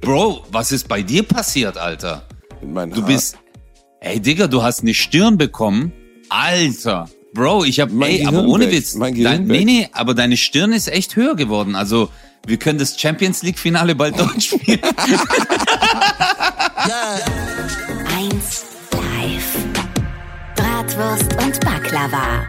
Bro, was ist bei dir passiert, Alter? Mein Du Haar. bist. Ey, Digga, du hast eine Stirn bekommen. Alter. Bro, ich hab. Mein ey, aber Gehirn ohne weg. Witz. Mein Gehirn dein, nee, weg. nee, aber deine Stirn ist echt höher geworden. Also, wir können das Champions League-Finale bald dort spielen. 1 live. Bratwurst und Baklava.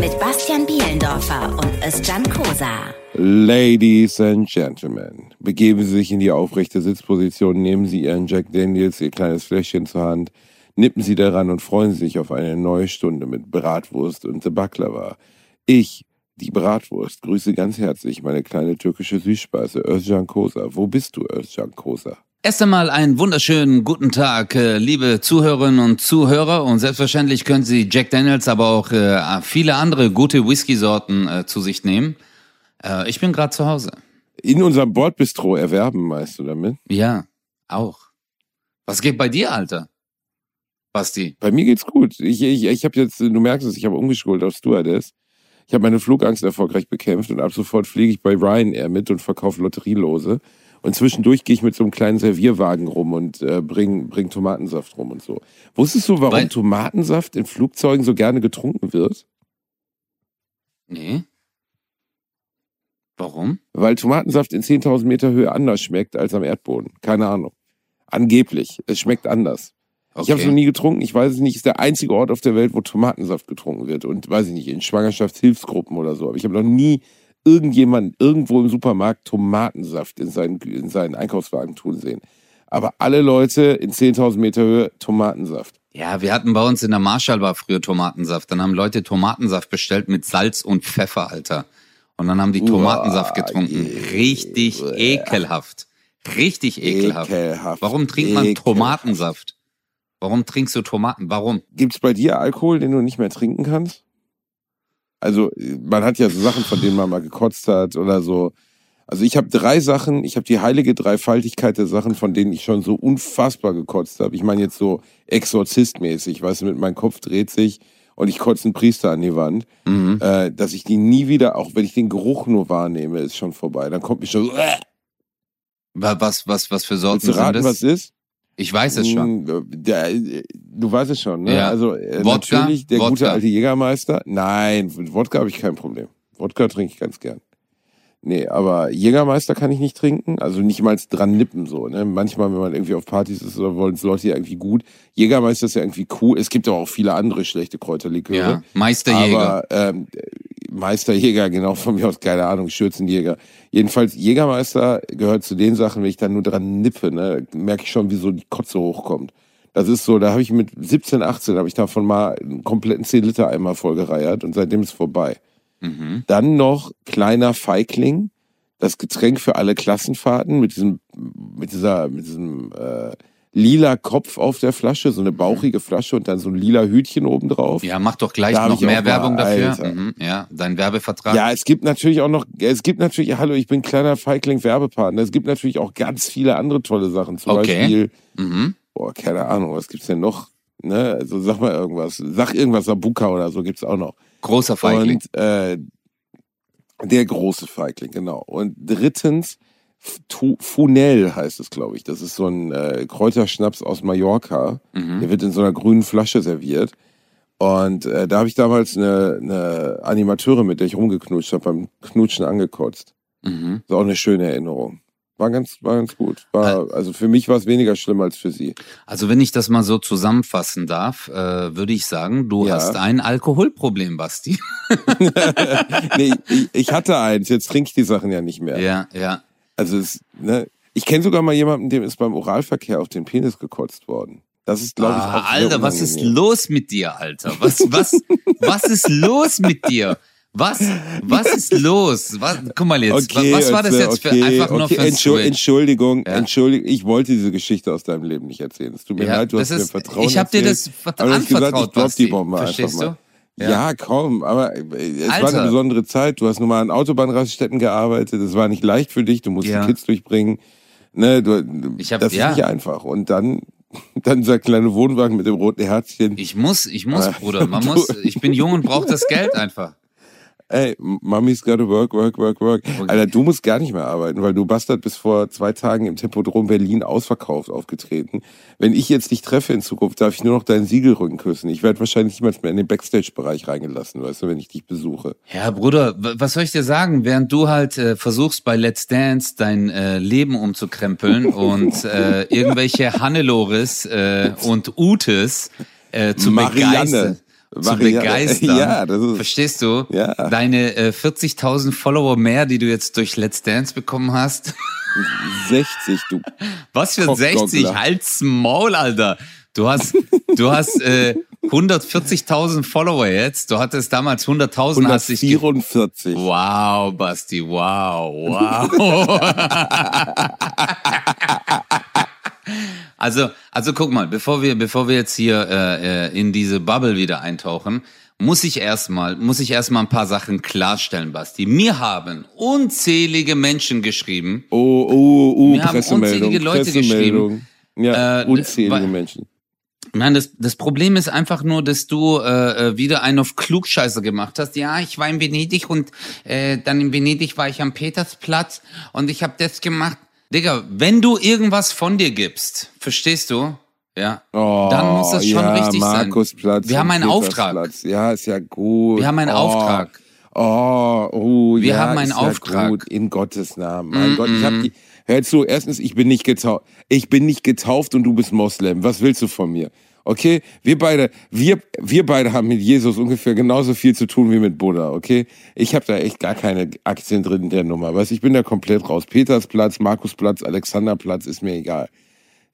Mit Bastian Bielendorfer und Özcan Kosa. Ladies and Gentlemen, begeben Sie sich in die aufrechte Sitzposition, nehmen Sie Ihren Jack Daniels, Ihr kleines Fläschchen zur Hand, nippen Sie daran und freuen Sie sich auf eine neue Stunde mit Bratwurst und The Baklava. Ich, die Bratwurst, grüße ganz herzlich meine kleine türkische Süßspeise Özcan Kosa. Wo bist du, Özcan Kosa? Erst einmal einen wunderschönen guten Tag, äh, liebe Zuhörerinnen und Zuhörer. Und selbstverständlich können Sie Jack Daniels, aber auch äh, viele andere gute Whisky-Sorten äh, zu sich nehmen. Äh, ich bin gerade zu Hause. In unserem Bordbistro erwerben, meinst du damit? Ja, auch. Was geht bei dir, Alter? Basti. Bei mir geht's gut. Ich, ich, ich habe jetzt, du merkst es, ich habe umgeschult auf Stewardess. Ich habe meine Flugangst erfolgreich bekämpft und ab sofort fliege ich bei Ryanair mit und verkaufe Lotterielose. Und zwischendurch gehe ich mit so einem kleinen Servierwagen rum und äh, bring, bring Tomatensaft rum und so. Wusstest du, warum Weil- Tomatensaft in Flugzeugen so gerne getrunken wird? Nee. Warum? Weil Tomatensaft in 10.000 Meter Höhe anders schmeckt als am Erdboden. Keine Ahnung. Angeblich. Es schmeckt anders. Ich habe es noch nie getrunken. Ich weiß es nicht. Es ist der einzige Ort auf der Welt, wo Tomatensaft getrunken wird. Und weiß ich nicht, in Schwangerschaftshilfsgruppen oder so. Aber ich habe noch nie irgendjemand irgendwo im Supermarkt Tomatensaft in seinen, in seinen Einkaufswagen tun sehen. Aber alle Leute in 10.000 Meter Höhe Tomatensaft. Ja, wir hatten bei uns in der Marschallbar früher Tomatensaft. Dann haben Leute Tomatensaft bestellt mit Salz und Pfeffer, Alter. Und dann haben die Tomatensaft getrunken. Richtig ekelhaft. Richtig ekelhaft. Ekelhaft. Warum trinkt man Ekelhaft. Tomatensaft? Warum trinkst du Tomaten? Warum? Gibt's bei dir Alkohol, den du nicht mehr trinken kannst? Also, man hat ja so Sachen, von denen man mal gekotzt hat oder so. Also ich habe drei Sachen, ich habe die heilige Dreifaltigkeit der Sachen, von denen ich schon so unfassbar gekotzt habe. Ich meine jetzt so exorzistmäßig, weißt du, mit meinem Kopf dreht sich und ich kotze einen Priester an die Wand, Mhm. äh, dass ich die nie wieder, auch wenn ich den Geruch nur wahrnehme, ist schon vorbei. Dann kommt mir schon so, äh, Wa- Was, was, was für Sorten willst du sind raten, das? was ist? Ich weiß es schon. Der, äh, du weißt es schon, ne? Ja. Also äh, Wodka? natürlich der Wodka. gute alte Jägermeister. Nein, mit Wodka habe ich kein Problem. Wodka trinke ich ganz gern. Nee, aber Jägermeister kann ich nicht trinken, also nicht mal dran nippen so. Ne? Manchmal, wenn man irgendwie auf Partys ist oder wollen es Leute ja irgendwie gut. Jägermeister ist ja irgendwie cool. Es gibt aber auch viele andere schlechte Kräuterliköre. Ja, Meisterjäger. Aber ähm, Meisterjäger, genau von mir aus, keine Ahnung, Schürzenjäger. Jedenfalls, Jägermeister gehört zu den Sachen, wenn ich da nur dran nippe, ne, merke ich schon, wie so die Kotze hochkommt. Das ist so, da habe ich mit 17, 18, habe ich davon mal einen kompletten 10 Liter Eimer vollgereiert und seitdem ist vorbei. Mhm. Dann noch kleiner Feigling, das Getränk für alle Klassenfahrten mit diesem, mit dieser, mit diesem äh, lila Kopf auf der Flasche, so eine bauchige Flasche und dann so ein lila Hütchen oben drauf. Ja, mach doch gleich Da noch mehr mal, Werbung dafür. Alter. Mhm. Ja, dein Werbevertrag. Ja, es gibt natürlich auch noch, es gibt natürlich, hallo, ich bin kleiner Feigling Werbepartner. Es gibt natürlich auch ganz viele andere tolle Sachen. Zum Okay. Beispiel, Mhm. boah, keine Ahnung, was gibt's denn noch? Ne, also sag mal irgendwas. Sag irgendwas, Sabuka oder so gibt's auch noch. Großer Feigling. Und äh, der große Feigling, genau. Und drittens, Fu- Funel heißt es, glaube ich. Das ist so ein äh, Kräuterschnaps aus Mallorca. Mhm. Der wird in so einer grünen Flasche serviert. Und äh, da habe ich damals eine, eine Animateurin, mit der ich rumgeknutscht habe, beim Knutschen angekotzt. Mhm. Das ist auch eine schöne Erinnerung. War ganz, war ganz gut. War, also für mich war es weniger schlimm als für sie. Also wenn ich das mal so zusammenfassen darf, äh, würde ich sagen, du Ja. hast ein Alkoholproblem, Basti. nee, ich, ich hatte eins, jetzt trinke ich die Sachen ja nicht mehr. Ja, ja. Also es, ne, ich kenne sogar mal jemanden, dem ist beim Oralverkehr auf den Penis gekotzt worden. Das ist, glaube ich, Ah, auch sehr Alter, was ist los mit dir, Alter? Was, was, was ist los mit dir? Was, was ist los? Was, guck mal jetzt, Okay, was war das jetzt für okay, einfach nur okay, für ein Entschu Switch? Entschuldigung, Ja. Entschuldigung, ich wollte diese Geschichte aus deinem Leben nicht erzählen. Es tut mir Ja, leid, du hast mir ist, Vertrauen ich habe dir das erzählt. vert- Aber du hast gesagt, anvertraut, ich drop die Bombe Verstehst einfach du? mal. Ja. komm, aber äh, es war Alter. eine besondere Zeit. Du hast nun mal an Autobahnraststätten gearbeitet. Es war nicht leicht für dich. Du musst Ja. die Kids durchbringen. Ne, du, Ich hab- das ist ja. nicht einfach. Und dann, dann dieser kleine Wohnwagen mit dem roten Herzchen. Ich muss, ich muss, Ah, Bruder. Man muss, ich bin jung und brauche das Geld einfach. Ey, Mommy's gotta work, work, work, work. Okay. Alter, du musst gar nicht mehr arbeiten, weil du Bastard bis vor zwei Tagen im Tempodrom Berlin ausverkauft aufgetreten. Wenn ich jetzt dich treffe in Zukunft, darf ich nur noch deinen Siegelrücken küssen. Ich werde wahrscheinlich niemals mehr in den Backstage-Bereich reingelassen, weißt du, wenn ich dich besuche. Ja, Bruder, was soll ich dir sagen? Während du halt äh, versuchst bei Let's Dance dein äh, Leben umzukrempeln und äh, irgendwelche Hannelores äh, und Utes äh, zu Marianne. begeistern zu begeistern. Ja, das ist, Verstehst du? Ja. Deine äh, 40.000 Follower mehr, die du jetzt durch Let's Dance bekommen hast. 60, du. Was für 60? Halt's Maul, Alter. Du hast, du hast äh, 140.000 Follower jetzt. Du hattest damals 100.000. 144. Wow, Basti, wow, wow. Also, also guck mal, bevor wir, bevor wir jetzt hier äh, äh, in diese Bubble wieder eintauchen, muss ich erstmal, muss ich erstmal ein paar Sachen klarstellen, Basti. Mir haben unzählige Menschen geschrieben. Oh, oh, oh, Mir haben unzählige Leute geschrieben. Ja, äh, unzählige Menschen. Nein, das, das Problem ist einfach nur, dass du äh, äh, wieder einen auf Klugscheiße gemacht hast. Ja, ich war in Venedig und äh, dann in Venedig war ich am Petersplatz und ich habe das gemacht. Digga, wenn du irgendwas von dir gibst, verstehst du? Ja. Oh, dann muss das schon ja, richtig sein. Wir haben einen Auftrag. Ja, ist ja gut. Wir haben einen oh. Auftrag. Oh, oh, wir ja, haben einen Auftrag. Gut, in Gottes Namen. Mein mm -mm. Gott, ich hab die. Hör zu, erstens, ich bin nicht getauft. Ich bin nicht getauft und du bist Moslem. Was willst du von mir? Okay, wir beide, wir, wir beide haben mit Jesus ungefähr genauso viel zu tun wie mit Buddha. Okay, ich habe da echt gar keine Aktien drin in der Nummer. Weißt, ich bin da komplett raus. Petersplatz, Markusplatz, Alexanderplatz ist mir egal.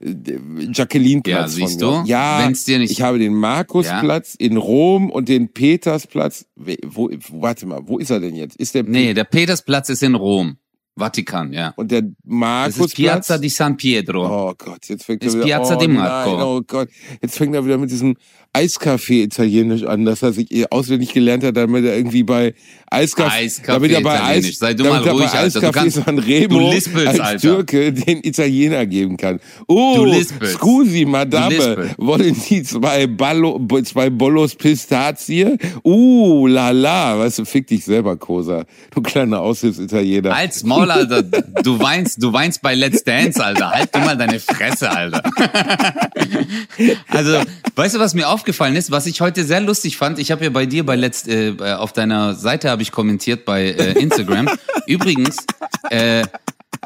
Jacqueline-Platz. Ja, siehst du? Ja, Wenn's dir nicht... ich habe den Markusplatz ja. in Rom und den Petersplatz. Wo, wo, warte mal, wo ist er denn jetzt? Ist der nee, der Petersplatz ist in Rom. Vatikan, ja. Und der Markus. Das ist Piazza di San Pietro. Oh Gott, jetzt fängt er wieder Piazza oh, di Marco. Nein, oh Gott, jetzt fängt er wieder mit diesem Eiskaffee Italienisch an, dass er sich auswendig gelernt hat, damit er irgendwie bei Eiskaffee, Eiskaffee damit er bei Eis, Sei du mal ruhig, bei Alter. Du kannst, Sanremo du lispelst, als Alter. Türke den Italiener geben kann. Oh, scusi, Madame, wollen Sie zwei, Ballo, zwei Bollos Pistazie? Uh, la la, weißt du, fick dich selber, Kosa. Du kleiner Aushilfsitaliener. Als Maul, Alter, du weinst, du weinst bei Let's Dance, Alter. Halt du mal deine Fresse, Alter. also, weißt du, was mir aufgefallen ist, was ich heute sehr lustig fand? Ich habe ja bei dir bei Let's, äh, auf deiner Seite habe ich kommentiert bei äh, Instagram. Übrigens, äh,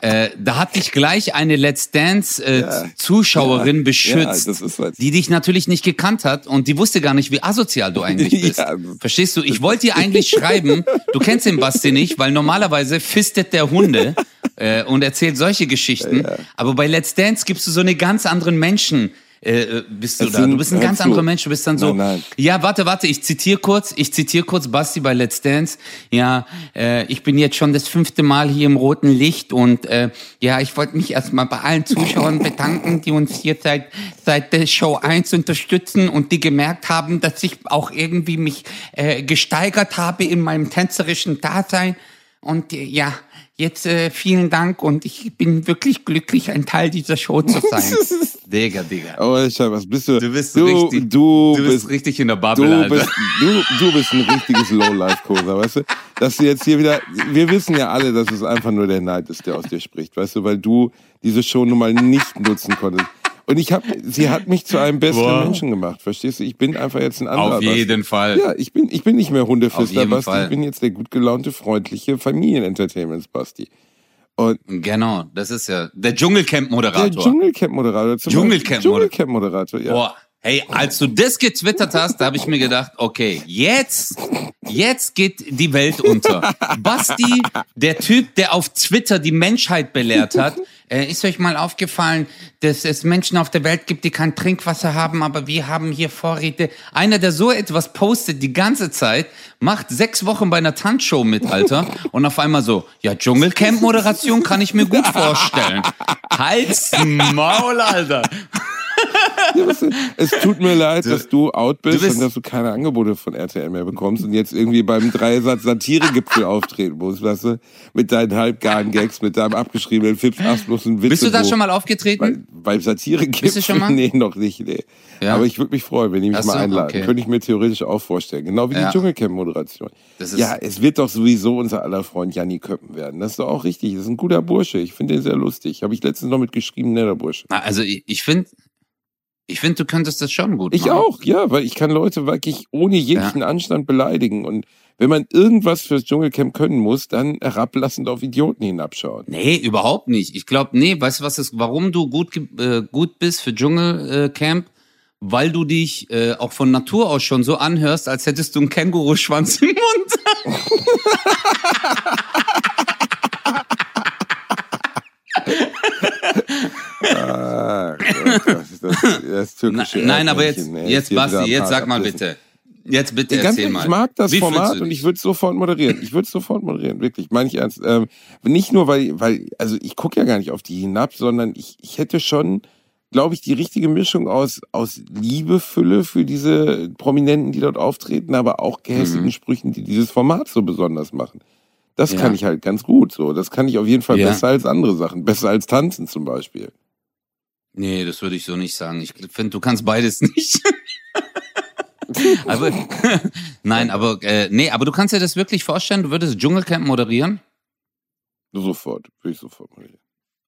äh, da hat dich gleich eine Let's Dance äh, ja, Zuschauerin ja, beschützt, ja, die dich natürlich nicht gekannt hat und die wusste gar nicht, wie asozial du eigentlich bist. Verstehst du? Ich wollte dir eigentlich schreiben, du kennst den Basti nicht, weil normalerweise fistet der Hunde äh, und erzählt solche Geschichten. Aber bei Let's Dance gibst du so eine ganz anderen Menschen äh, äh, bist du es da. Du bist ein ganz anderer du. Mensch. Du bist dann so. Nein, nein. Ja, warte, warte. Ich zitiere kurz. Ich zitiere kurz Basti bei Let's Dance. Ja, äh, ich bin jetzt schon das fünfte Mal hier im roten Licht und äh, ja, ich wollte mich erstmal bei allen Zuschauern bedanken, die uns hier seit seit der Show 1 unterstützen und die gemerkt haben, dass ich auch irgendwie mich äh, gesteigert habe in meinem tänzerischen Dasein. Und äh, ja, jetzt äh, vielen Dank und ich bin wirklich glücklich, ein Teil dieser Show zu sein. Digga, Digga. Oh, was bist du? Du bist du, richtig, du, du bist, richtig in der Bubble, du Alter. Bist, du, du bist ein richtiges Lowlife-Koser, weißt du? Dass du jetzt hier wieder, wir wissen ja alle, dass es einfach nur der Neid ist, der aus dir spricht, weißt du, weil du diese Show nun mal nicht nutzen konntest. Und ich habe, sie hat mich zu einem besseren Boah. Menschen gemacht, verstehst du? Ich bin einfach jetzt ein anderer. Auf jeden Basti. Fall. Ja, ich bin, ich bin nicht mehr Hundefister Basti, Fall. ich bin jetzt der gut gelaunte, freundliche Familienentertainments Basti. Und genau, das ist ja der Dschungelcamp-Moderator. Der Dschungelcamp-Moderator. Dschungelcamp-Moderator. Dschungelcamp-Moderator, ja. Boah, Hey, als du das getwittert hast, da habe ich mir gedacht, okay, jetzt, jetzt geht die Welt unter. Basti, der Typ, der auf Twitter die Menschheit belehrt hat, äh, ist euch mal aufgefallen, dass es Menschen auf der Welt gibt, die kein Trinkwasser haben, aber wir haben hier Vorräte. Einer, der so etwas postet die ganze Zeit, macht sechs Wochen bei einer Tanzshow mit, Alter, und auf einmal so, ja, Dschungelcamp-Moderation kann ich mir gut vorstellen. Halt's Maul, Alter. es tut mir leid, dass du out bist, bist und dass du keine Angebote von RTL mehr bekommst und jetzt irgendwie beim Dreisatz Satiregipfel auftreten musst, weißt du? Mit deinen halbgaren Gags, mit deinem abgeschriebenen Fips, Asplus und Witze. Bist du da schon mal aufgetreten? Bei, beim Satiregipfel? Bist du schon mal? Nee, noch nicht, nee. Ja. Aber ich würde mich freuen, wenn die mich Ach mal einladen. Okay. Könnte ich mir theoretisch auch vorstellen. Genau wie ja. die Dschungelcamp-Moderation. Ja, es wird doch sowieso unser aller Freund Janni Köppen werden. Das ist doch auch richtig. Das ist ein guter Bursche. Ich finde den sehr lustig. Habe ich letztens noch mitgeschrieben, netter Bursche. Also ich, ich finde, ich finde, du könntest das schon gut machen. Ich auch, ja, weil ich kann Leute wirklich ohne jeglichen ja. Anstand beleidigen. Und wenn man irgendwas fürs Dschungelcamp können muss, dann herablassend auf Idioten hinabschauen. Nee, überhaupt nicht. Ich glaube, nee, weißt du, was ist, warum du gut, äh, gut bist für Dschungelcamp? Weil du dich äh, auch von Natur aus schon so anhörst, als hättest du einen Känguruschwanz im Mund. das, das, das türkische Nein, aber jetzt, jetzt Basti, jetzt sag mal bitte. Jetzt bitte Ganz erzähl mal. Ich mag das Wie Format und ich würde es sofort moderieren. Ich würde es sofort moderieren, wirklich, meine ich ernst. Ähm, nicht nur, weil, weil, also ich gucke ja gar nicht auf die hinab, sondern ich, ich hätte schon, glaube ich, die richtige Mischung aus, aus Liebefülle für diese Prominenten, die dort auftreten, aber auch gehässigen mhm. Sprüchen, die dieses Format so besonders machen. Das ja. kann ich halt ganz gut so. Das kann ich auf jeden Fall ja. besser als andere Sachen. Besser als tanzen zum Beispiel. Nee, das würde ich so nicht sagen. Ich finde, du kannst beides nicht. aber, nein, aber äh, nee, aber du kannst dir das wirklich vorstellen, du würdest Dschungelcamp moderieren? Sofort, würde ich sofort moderieren.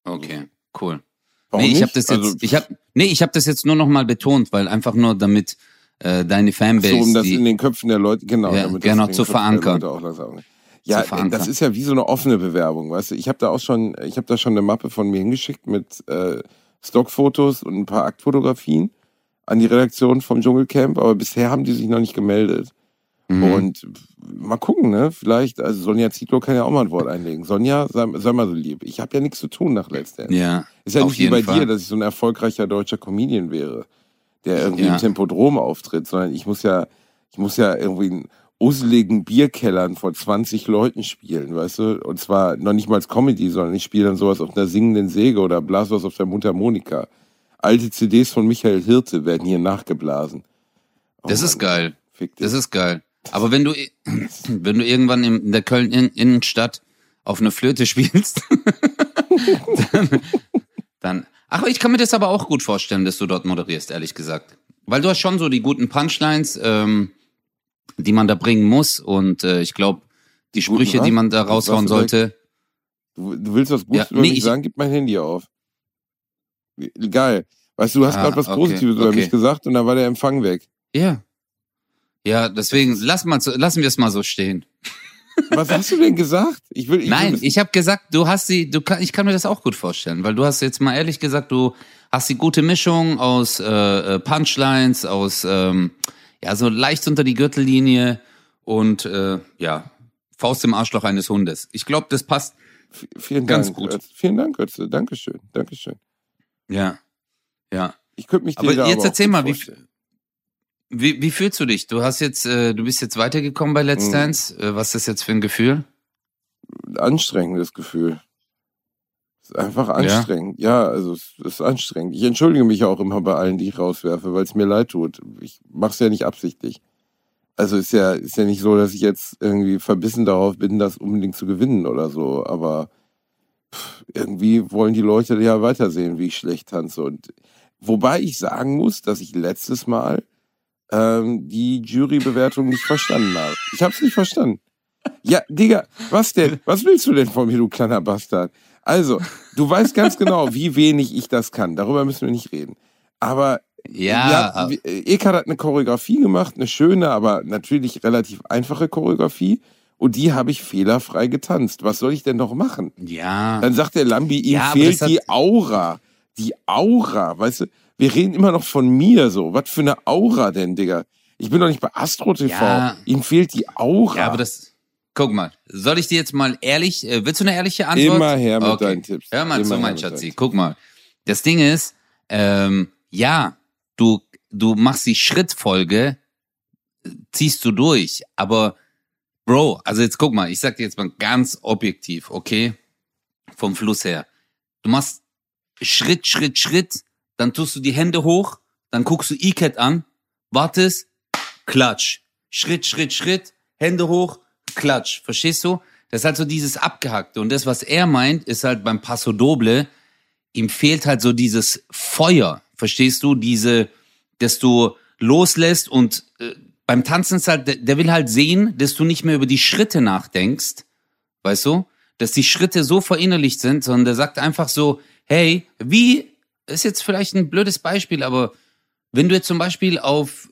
Okay, cool. Warum nee, ich habe das jetzt, also, ich habe, nee, ich habe das jetzt nur noch mal betont, weil einfach nur damit äh, deine Fanbase, so, um das die, in den Köpfen der Leute, genau, ja, genau zu verankern. Ja, das ist ja wie so eine offene Bewerbung, weißt du. Ich habe da auch schon, ich habe da schon eine Mappe von mir hingeschickt mit äh, Stockfotos und ein paar Aktfotografien an die Redaktion vom Dschungelcamp, aber bisher haben die sich noch nicht gemeldet. Mhm. Und mal gucken, ne? Vielleicht, also Sonja Zietlow kann ja auch mal ein Wort einlegen. Sonja, sei, sei mal so lieb. Ich habe ja nichts zu tun nach letztendlich. Ja. Ist ja nicht wie bei Fall. dir, dass ich so ein erfolgreicher deutscher Comedian wäre, der irgendwie ja. im Tempodrom auftritt, sondern ich muss ja, ich muss ja irgendwie ein useligen Bierkellern vor 20 Leuten spielen, weißt du? Und zwar noch nicht mal als Comedy, sondern ich spiele dann sowas auf einer singenden Säge oder blase was auf der Mundharmonika. Alte CDs von Michael Hirte werden hier nachgeblasen. Oh das Mann, ist geil. Das ist geil. Aber wenn du, wenn du irgendwann in der Köln Innenstadt auf eine Flöte spielst, dann, dann, ach, ich kann mir das aber auch gut vorstellen, dass du dort moderierst, ehrlich gesagt. Weil du hast schon so die guten Punchlines, ähm, die man da bringen muss. Und äh, ich glaube, die Sprüche, die man da raushauen sollte. Du, du, willst was Gutes ja, über nee, mich sagen? Gib mein Handy auf. Geil. Weißt du, du hast ah, gerade was okay, Positives über okay. mich gesagt und dann war der Empfang weg. Ja. Ja, deswegen lass mal, lassen wir es mal so stehen. Was hast du denn gesagt? Ich will, ich Nein, will ich habe gesagt, du hast sie, du kann, ich kann mir das auch gut vorstellen, weil du hast jetzt mal ehrlich gesagt, du hast die gute Mischung aus äh, äh Punchlines, aus ähm, ja, so leicht unter die Gürtellinie und äh, ja, Faust im Arschloch eines Hundes. Ich glaube, das passt v vielen ganz Dank, gut. Vielen Dank, Götze. Dankeschön. Dankeschön. Ja. Ja. Ich könnte mich dir aber jetzt aber erzähl mal, wie, wie, wie fühlst du dich? Du hast jetzt, äh, du bist jetzt weitergekommen bei Let's mhm. Dance. Äh, was ist das jetzt für ein Gefühl? Anstrengendes Gefühl. Es ist einfach anstrengend. Ja, ja also es ist anstrengend. Ich entschuldige mich auch immer bei allen, die ich rauswerfe, weil es mir leid tut. Ich mache es ja nicht absichtlich. Also ist ja, ist ja nicht so, dass ich jetzt irgendwie verbissen darauf bin, das unbedingt zu gewinnen oder so. Aber pff, irgendwie wollen die Leute ja weitersehen, wie ich schlecht tanze. Und wobei ich sagen muss, dass ich letztes Mal ähm, die Jurybewertung nicht verstanden habe. Ich habe es nicht verstanden. Ja, Digga, was denn? Was willst du denn von mir, du kleiner Bastard? Also, du weißt ganz genau, wie wenig ich das kann. Darüber müssen wir nicht reden. Aber ja, ja Ekat hat eine Choreografie gemacht, eine schöne, aber natürlich relativ einfache Choreografie. Und die habe ich fehlerfrei getanzt. Was soll ich denn noch machen? Ja. Dann sagt der Lambi, ihm ja, fehlt die Aura. Die Aura, weißt du? Wir reden immer noch von mir so. Was für eine Aura denn, Digga? Ich bin doch nicht bei Astro TV. Ja. Ihm fehlt die Aura. Ja, aber das, Guck mal, soll ich dir jetzt mal ehrlich, äh, willst du eine ehrliche Antwort? Immer her mit okay. deinen Tipps. Hör mal Immer zu, mein Schatzi. Guck mal. Das Ding ist, ähm, ja, du, du machst die Schrittfolge, ziehst du durch, aber Bro, also jetzt guck mal, ich sag dir jetzt mal ganz objektiv, okay? Vom Fluss her. Du machst Schritt, Schritt, Schritt, dann tust du die Hände hoch, dann guckst du E-Cat an, wartest, klatsch. Schritt, Schritt, Schritt, Hände hoch, klatsch. Verstehst du? Das ist halt so dieses Abgehackte. Und das, was er meint, ist halt beim Passo Doble, ihm fehlt halt so dieses Feuer. Verstehst du? Diese, dass du loslässt und äh, beim Tanzen ist halt, der, der will halt sehen, dass du nicht mehr über die Schritte nachdenkst. Weißt du? Dass die Schritte so verinnerlicht sind, sondern der sagt einfach so, hey, wie, ist jetzt vielleicht ein blödes Beispiel, aber wenn du jetzt zum Beispiel auf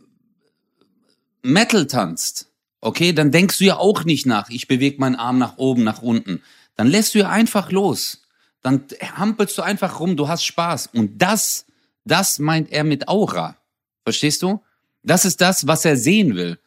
Metal tanzt, okay, dann denkst du ja auch nicht nach, ich bewege meinen Arm nach oben, nach unten. Dann lässt du ja einfach los. Dann hampelst du einfach rum, du hast Spaß. Und das, das meint er mit Aura. Verstehst du? Das ist das, was er sehen will.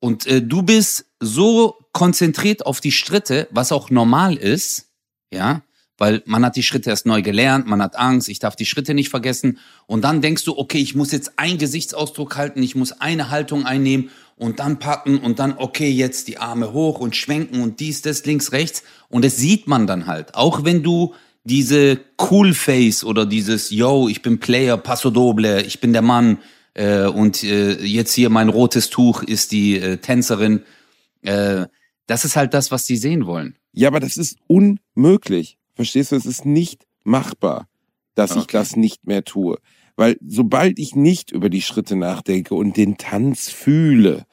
Und äh, du bist so konzentriert auf die Schritte, was auch normal ist, ja, weil man hat die Schritte erst neu gelernt, man hat Angst, ich darf die Schritte nicht vergessen. Und dann denkst du, okay, ich muss jetzt einen Gesichtsausdruck halten, ich muss eine Haltung einnehmen und dann packen und dann, okay, jetzt die Arme hoch und schwenken und dies, das, links, rechts. Und das sieht man dann halt. Auch wenn du diese Cool Face oder dieses, yo, ich bin Player, Paso Doble, ich bin der Mann äh, und äh, jetzt hier mein rotes Tuch ist die äh, Tänzerin. Äh, das ist halt das, was die sehen wollen. Ja, aber das ist unmöglich. Verstehst du, es ist nicht machbar, dass okay. ich das nicht mehr tue. Weil sobald ich nicht über die Schritte nachdenke und den Tanz fühle,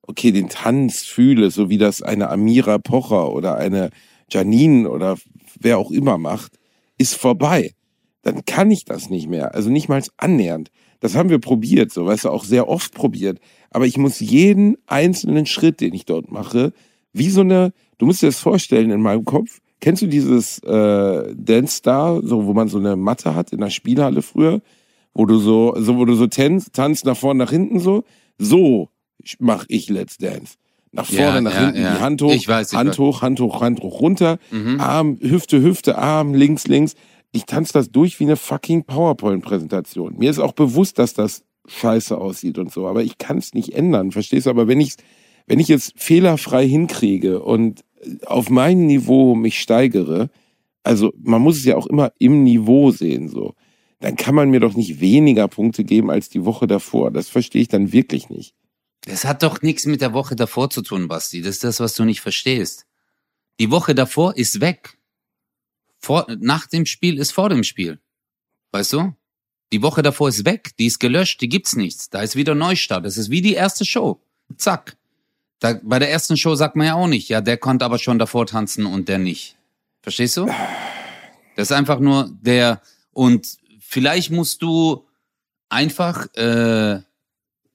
okay, den Tanz fühle, so wie das eine Amira Pocher oder eine Janine oder wer auch immer macht, ist vorbei. Dann kann ich das nicht mehr. Also nicht mal annähernd. Das haben wir probiert, so weißt du, auch sehr oft probiert. Aber ich muss jeden einzelnen Schritt, den ich dort mache, wie so eine, du musst dir das vorstellen in meinem Kopf, Kennst du dieses äh, Dance Star, so wo man so eine Matte hat in der Spielhalle früher, wo du so, so wo du so tanzt, tanzt nach vorne, nach hinten so? So mach ich Let's Dance. Nach vorne, ja, nach ja, hinten, ja. die Hand hoch, ich weiß, ich Hand weiß. hoch, Hand hoch, Hand hoch, runter, mhm. Arm, Hüfte, Hüfte, Arm, links, links. Ich tanze das durch wie eine fucking PowerPoint-Präsentation. Mir ist auch bewusst, dass das scheiße aussieht und so, aber ich kann es nicht ändern, verstehst du? Aber wenn ich wenn ich es fehlerfrei hinkriege und auf mein Niveau mich steigere, also man muss es ja auch immer im Niveau sehen, so, dann kann man mir doch nicht weniger Punkte geben als die Woche davor. Das verstehe ich dann wirklich nicht. Das hat doch nichts mit der Woche davor zu tun, Basti. Das ist das, was du nicht verstehst. Die Woche davor ist weg. Vor, nach dem Spiel ist vor dem Spiel. Weißt du? Die Woche davor ist weg, die ist gelöscht, die gibt's nichts. Da ist wieder Neustart. Das ist wie die erste Show. Zack. Da, bei der ersten Show sagt man ja auch nicht, ja, der konnte aber schon davor tanzen und der nicht. Verstehst du? Das ist einfach nur der, und vielleicht musst du einfach, äh,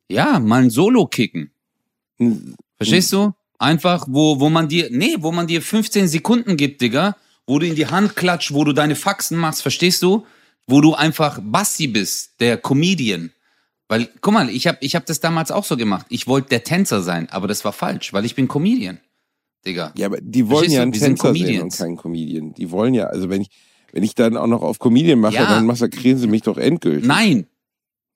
ja, mal ein Solo kicken. Verstehst du? Einfach, wo, wo man dir, nee, wo man dir 15 Sekunden gibt, Digga, wo du in die Hand klatscht, wo du deine Faxen machst, verstehst du? Wo du einfach Basti bist, der Comedian. Weil, guck mal, ich habe ich hab das damals auch so gemacht. Ich wollte der Tänzer sein, aber das war falsch, weil ich bin Comedian. Digga. Ja, aber die wollen ja einen Tänzer sehen und keinen Comedian. Die wollen ja, also wenn ich, wenn ich dann auch noch auf Comedian mache, ja. dann massakrieren sie mich doch endgültig. Nein.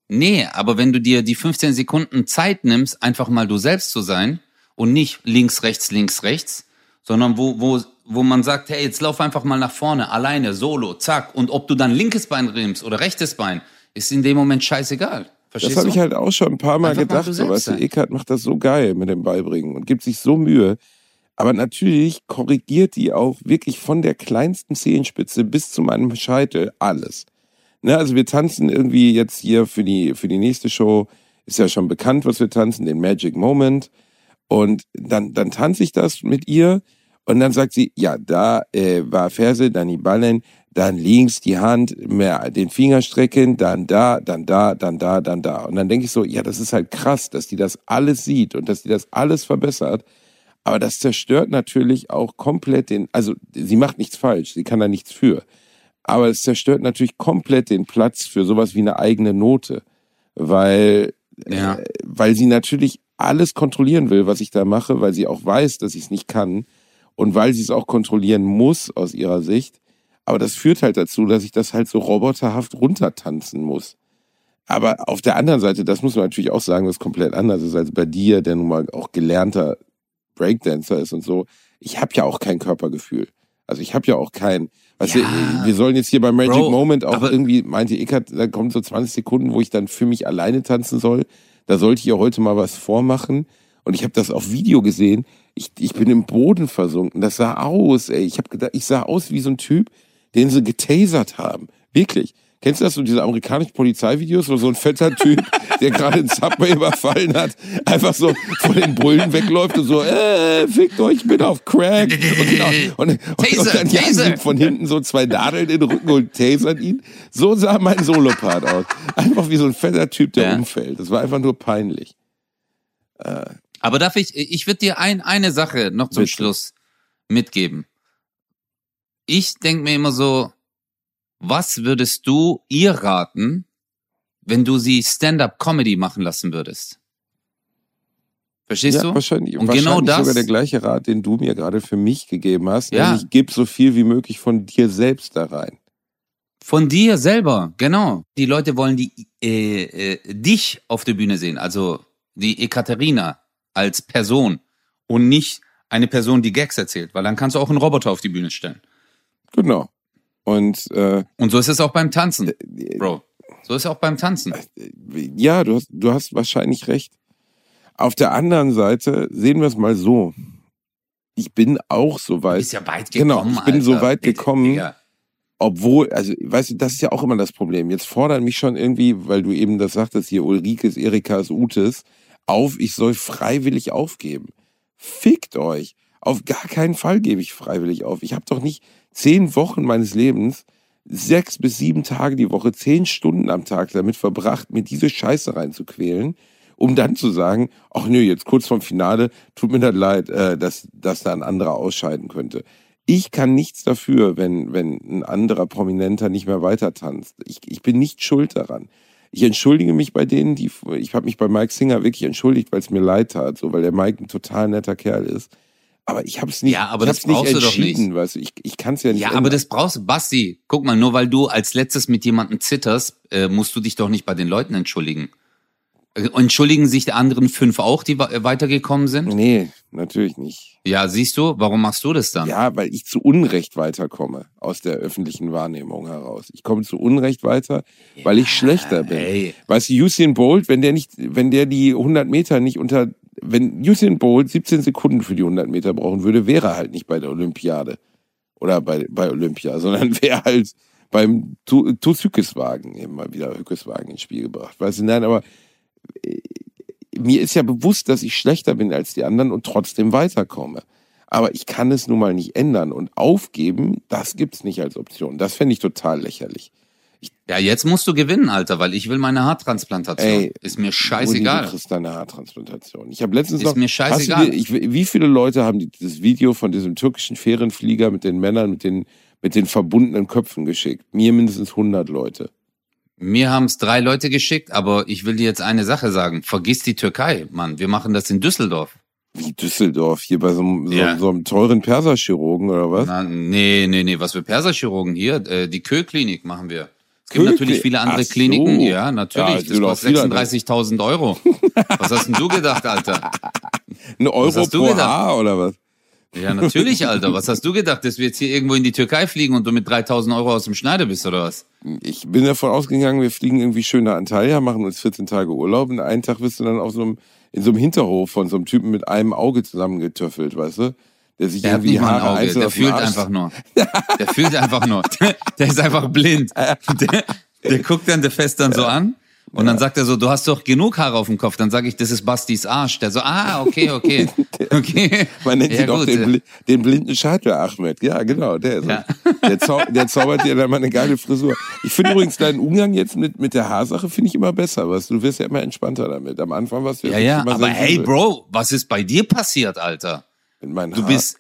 Nee, aber wenn du dir die 15 Sekunden Zeit nimmst, einfach mal du selbst zu sein und nicht links, rechts, links, rechts, sondern wo, wo, wo man sagt, hey, jetzt lauf einfach mal nach vorne, alleine, solo, zack. Und ob du dann linkes Bein rimmst oder rechtes Bein, ist in dem Moment scheißegal. Verstehst das habe ich halt auch schon ein paar Mal Einfach gedacht. Mal so, weißt du, Eckart macht das so geil mit dem Beibringen und gibt sich so Mühe. Aber natürlich korrigiert die auch wirklich von der kleinsten Zehenspitze bis zu meinem Scheitel alles. Ne, also wir tanzen irgendwie jetzt hier für die, für die nächste Show, ist ja schon bekannt, was wir tanzen, den Magic Moment. Und dann, dann tanze ich das mit ihr und dann sagt sie, ja, da äh, war Ferse, dann die Ballen, dann links die Hand, mehr den Finger strecken, dann da, dann da, dann da, dann da. Und dann denke ich so, ja, das ist halt krass, dass die das alles sieht und dass die das alles verbessert. Aber das zerstört natürlich auch komplett den, also sie macht nichts falsch, sie kann da nichts für. Aber es zerstört natürlich komplett den Platz für sowas wie eine eigene Note. Weil, ja. äh, weil sie natürlich alles kontrollieren will, was ich da mache, weil sie auch weiß, dass ich es nicht kann. Und weil sie es auch kontrollieren muss aus ihrer Sicht. Aber das führt halt dazu, dass ich das halt so roboterhaft runtertanzen muss. Aber auf der anderen Seite, das muss man natürlich auch sagen, was komplett anders ist als bei dir, der nun mal auch gelernter Breakdancer ist und so. Ich habe ja auch kein Körpergefühl. Also ich habe ja auch keinen. Weißt ja, du, wir sollen jetzt hier bei Magic Bro, Moment auch irgendwie, meinte Eckert, da kommen so 20 Sekunden, wo ich dann für mich alleine tanzen soll. Da sollte ich ja heute mal was vormachen. Und ich habe das auf Video gesehen. Ich, ich bin im Boden versunken. Das sah aus, ey. Ich habe gedacht, ich sah aus wie so ein Typ, den sie getasert haben. Wirklich. Kennst du das so, diese amerikanischen Polizeivideos, wo so ein fetter Typ, der gerade einen Subway überfallen hat, einfach so von den Bullen wegläuft und so, äh, fickt euch, ich bin auf Crack. Und, genau, und, und, Taser, und dann jagen von hinten so zwei Nadeln in den Rücken und tasern ihn. So sah mein Solopart aus. Einfach wie so ein fetter Typ, der ja. umfällt. Das war einfach nur peinlich. Äh, Aber darf ich, ich würde dir ein, eine Sache noch zum bitte. Schluss mitgeben. Ich denk mir immer so, was würdest du ihr raten, wenn du sie Stand-up-Comedy machen lassen würdest? Verstehst ja, du? Wahrscheinlich, und wahrscheinlich genau das sogar der gleiche Rat, den du mir gerade für mich gegeben hast. Ja. Nämlich gib so viel wie möglich von dir selbst da rein. Von dir selber, genau. Die Leute wollen die äh, äh, dich auf der Bühne sehen, also die Ekaterina als Person und nicht eine Person, die Gags erzählt, weil dann kannst du auch einen Roboter auf die Bühne stellen. Genau. Und, äh, und so ist es auch beim Tanzen, äh, Bro. So ist es auch beim Tanzen. Ja, du hast, du hast wahrscheinlich recht. Auf der anderen Seite sehen wir es mal so. Ich bin auch so weit. Du bist ja weit gekommen. Genau, ich bin Alter. so weit gekommen. Digga. Obwohl, also, weißt du, das ist ja auch immer das Problem. Jetzt fordern mich schon irgendwie, weil du eben das sagtest hier, Ulrikes, Erikas, Utes, auf, ich soll freiwillig aufgeben. Fickt euch. Auf gar keinen Fall gebe ich freiwillig auf. Ich habe doch nicht zehn Wochen meines Lebens, sechs bis sieben Tage die Woche, zehn Stunden am Tag damit verbracht, mir diese Scheiße reinzuquälen, um dann zu sagen, ach nö, jetzt kurz vorm Finale, tut mir das leid, äh, dass, dass da ein anderer ausscheiden könnte. Ich kann nichts dafür, wenn, wenn ein anderer Prominenter nicht mehr weiter tanzt. Ich, ich bin nicht schuld daran. Ich entschuldige mich bei denen, die, ich habe mich bei Mike Singer wirklich entschuldigt, weil es mir leid tat, so, weil der Mike ein total netter Kerl ist. Aber ich habe es nicht, ja, aber das brauchst nicht du doch nicht. Weißt du, ich, ich kann es ja nicht. Ja, ändern. aber das brauchst du, Basti. Guck mal, nur weil du als letztes mit jemandem zitterst, äh, musst du dich doch nicht bei den Leuten entschuldigen. Äh, entschuldigen sich die anderen fünf auch, die weitergekommen sind? Nee, natürlich nicht. Ja, siehst du, warum machst du das dann? Ja, weil ich zu Unrecht weiterkomme aus der öffentlichen Wahrnehmung heraus. Ich komme zu Unrecht weiter, ja, weil ich schlechter bin. Ey. Weißt du, Usain Bolt, wenn der nicht, wenn der die 100 Meter nicht unter wenn Usain Bolt 17 Sekunden für die 100 Meter brauchen würde, wäre er halt nicht bei der Olympiade oder bei, bei Olympia, sondern wäre halt beim Tusykeswagen eben mal wieder Hückeswagen ins Spiel gebracht. Weißt du, nein, aber äh, mir ist ja bewusst, dass ich schlechter bin als die anderen und trotzdem weiterkomme. Aber ich kann es nun mal nicht ändern und aufgeben, das gibt's nicht als Option. Das fände ich total lächerlich. Ja, jetzt musst du gewinnen, Alter, weil ich will meine Haartransplantation. Ey, ist mir scheißegal. Du kriegst deine Haartransplantation. Ich habe letztens ist noch. Ist mir scheißegal. Du, ich, wie viele Leute haben dieses Video von diesem türkischen Fährenflieger mit den Männern mit den mit den verbundenen Köpfen geschickt? Mir mindestens 100 Leute. Mir haben es drei Leute geschickt, aber ich will dir jetzt eine Sache sagen. Vergiss die Türkei, Mann. Wir machen das in Düsseldorf. Wie Düsseldorf? Hier bei so, einem, so, ja. so einem teuren Perserchirurgen oder was? Na, nee, nee, nee. Was für Perserchirurgen hier? Äh, die Kö-Klinik machen wir. Es gibt natürlich viele andere so. Kliniken. Ja, natürlich. Ja, das kostet 36.000 Euro. was hast denn du gedacht, Alter? Ein Euro pro gedacht? Haar oder was? Ja, natürlich, Alter. Was hast du gedacht, dass wir jetzt hier irgendwo in die Türkei fliegen und du mit 3000 Euro aus dem Schneider bist oder was? Ich bin davon ausgegangen, wir fliegen irgendwie schön nach Antalya, machen uns 14 Tage Urlaub und einen Tag bist du dann auf so einem, in so einem Hinterhof von so einem Typen mit einem Auge zusammengetöffelt, weißt du? Der sich der irgendwie Haare Auge, der fühlt einfach nur. Der fühlt einfach nur. Der ist einfach blind. Der, der guckt dann der Fest dann so an und dann sagt er so, du hast doch genug Haare auf dem Kopf. Dann sage ich, das ist Bastis Arsch. Der so, ah, okay, okay. okay. Man nennt ja, ihn auch den, den, blinden Scheitel Ahmed. Ja, genau, der ist ja. der, zau der zaubert dir dann mal eine geile Frisur. Ich finde übrigens deinen Umgang jetzt mit, mit der Haarsache finde ich immer besser. Was du wirst ja immer entspannter damit. Am Anfang warst du ja, ja, aber hey, Bro, was ist bei dir passiert, Alter? In meinen du Haar. bist,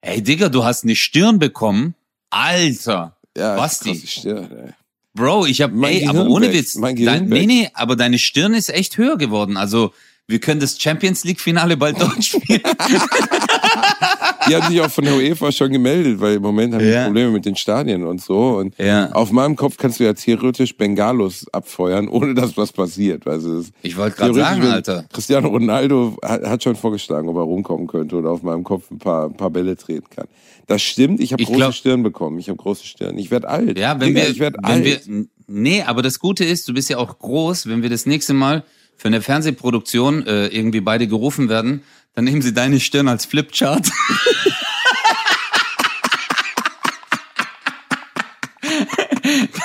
hey Digga, du hast eine Stirn bekommen. Alter. Ja, Basti. Stirn, ey. Bro, ich habe, ey, aber ohne Witz, dein, nee, nee, aber deine Stirn ist echt höher geworden. Also wir können das Champions League Finale bald dort spielen. die haben sich auch von der UEFA schon gemeldet, weil im Moment haben ja. die Probleme mit den Stadien und so. Und ja. auf meinem Kopf kannst du ja theoretisch Bengalos abfeuern, ohne dass was passiert. Also ich wollte gerade sagen, Alter. Cristiano Ronaldo hat, hat, schon vorgeschlagen, ob er rumkommen könnte oder auf meinem Kopf ein paar, ein paar Bälle treten kann. Das stimmt, ich habe große glaub, Stirn bekommen. Ich habe große Stirn. Ich werde alt. Ja, wenn Digga, wir, ich werd wenn alt. Wir, nee, aber das Gute ist, du bist ja auch groß, wenn wir das nächste Mal für eine Fernsehproduktion äh, irgendwie beide gerufen werden, dann nehmen sie deine Stirn als Flipchart.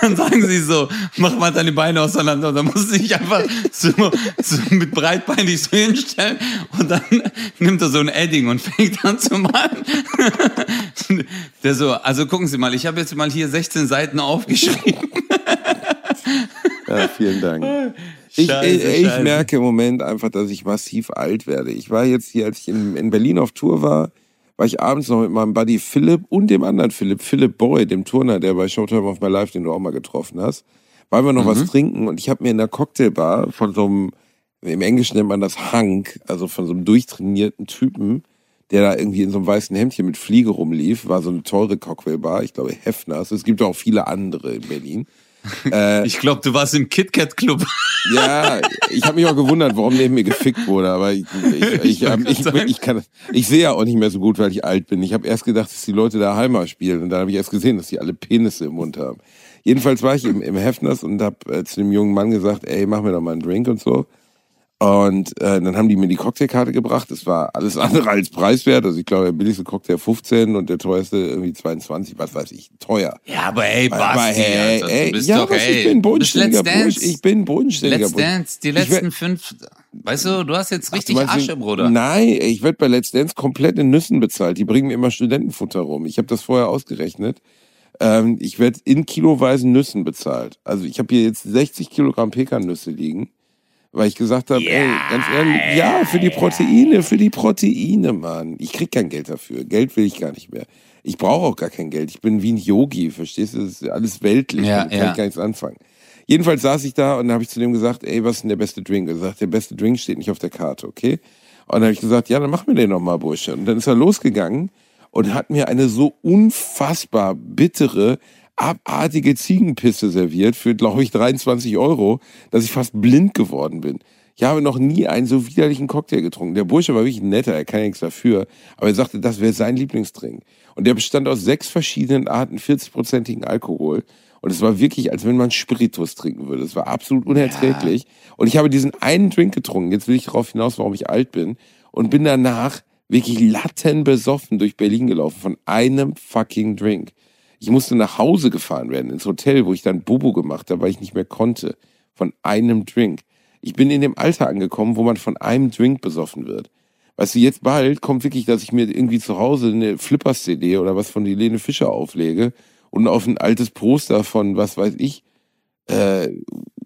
dann sagen sie so, mach mal deine Beine auseinander. Und dann musst du dich einfach so, so mit breitbeinig so hinstellen und dann nimmt er so ein Edding und fängt an zu malen. Der so, also gucken Sie mal, ich habe jetzt mal hier 16 Seiten aufgeschrieben. Ja, vielen Dank. Ich, Scheiße, ich, ich merke im Moment einfach, dass ich massiv alt werde. Ich war jetzt hier, als ich in, in Berlin auf Tour war, war ich abends noch mit meinem Buddy Philipp und dem anderen Philipp, Philipp Boy, dem Turner, der bei Showtime of My Life, den du auch mal getroffen hast, weil wir noch mhm. was trinken und ich habe mir in der Cocktailbar von so einem, im Englischen nennt man das Hank, also von so einem durchtrainierten Typen, der da irgendwie in so einem weißen Hemdchen mit Fliege rumlief, war so eine teure Cocktailbar, ich glaube Hefners. Es gibt auch viele andere in Berlin. Äh, ich glaube, du warst im KitKat Club. Ja, ich habe mich auch gewundert, warum neben mir gefickt wurde, aber ich, ich, ich, ich, ich, kann, ich sehe ja auch nicht mehr so gut, weil ich alt bin. Ich habe erst gedacht, dass die Leute da Heimer spielen und dann habe ich erst gesehen, dass die alle Penisse im Mund haben. Jedenfalls war ich im, im Hefners und habe äh, zu dem jungen Mann gesagt, ey, mach mir doch mal einen Drink und so. Und äh, dann haben die mir die Cocktailkarte gebracht. Das war alles andere als preiswert. Also ich glaube, der billigste Cocktail 15 und der teuerste irgendwie 22, was weiß ich, teuer. Ja, aber ey, Basti, aber, hey, Alter, ey, ja, doch, ey, ich bin bodenständiger Bursch. Ich bin bodenständiger Let's Dance, die letzten fünf, weißt du, du hast jetzt richtig Ach, Asche, Bruder. Nein, ich werde bei Let's Dance komplett in Nüssen bezahlt. Die bringen mir immer Studentenfutter rum. Ich habe das vorher ausgerechnet. Ähm, ich werde in kiloweisen Nüssen bezahlt. Also ich habe hier jetzt 60 Kilogramm Pekannüsse liegen weil ich gesagt habe, ja, ey, ganz ehrlich, ja, für die Proteine, für die Proteine, Mann. Ich krieg kein Geld dafür. Geld will ich gar nicht mehr. Ich brauche auch gar kein Geld. Ich bin wie ein Yogi, verstehst du? Das ist alles weltlich. Ja, da kann ja. ich gar nichts anfangen. Jedenfalls saß ich da und habe ich zu dem gesagt, ey, was ist denn der beste Drink? Er sagt, der beste Drink steht nicht auf der Karte, okay? Und dann habe ich gesagt, ja, dann mach mir den nochmal, Bursche. Und dann ist er losgegangen und hat mir eine so unfassbar bittere, abartige Ziegenpisse serviert für, glaube ich, 23 Euro, dass ich fast blind geworden bin. Ich habe noch nie einen so widerlichen Cocktail getrunken. Der Bursche war wirklich netter, er kann ja nichts dafür. Aber er sagte, das wäre sein Lieblingsdrink. Und der bestand aus sechs verschiedenen Arten 40-prozentigen Alkohol. Und es war wirklich, als wenn man Spiritus trinken würde. Es war absolut unerträglich. Ja. Und ich habe diesen einen Drink getrunken. Jetzt will ich darauf hinaus, warum ich alt bin. Und bin danach wirklich lattenbesoffen durch Berlin gelaufen von einem fucking Drink. Ich musste nach Hause gefahren werden, ins Hotel, wo ich dann Bobo gemacht habe, weil ich nicht mehr konnte. Von einem Drink. Ich bin in dem Alter angekommen, wo man von einem Drink besoffen wird. Weißt du, jetzt bald kommt wirklich, dass ich mir irgendwie zu Hause eine Flippers-CD oder was von Helene Fischer auflege und auf ein altes Poster von, was weiß ich, äh,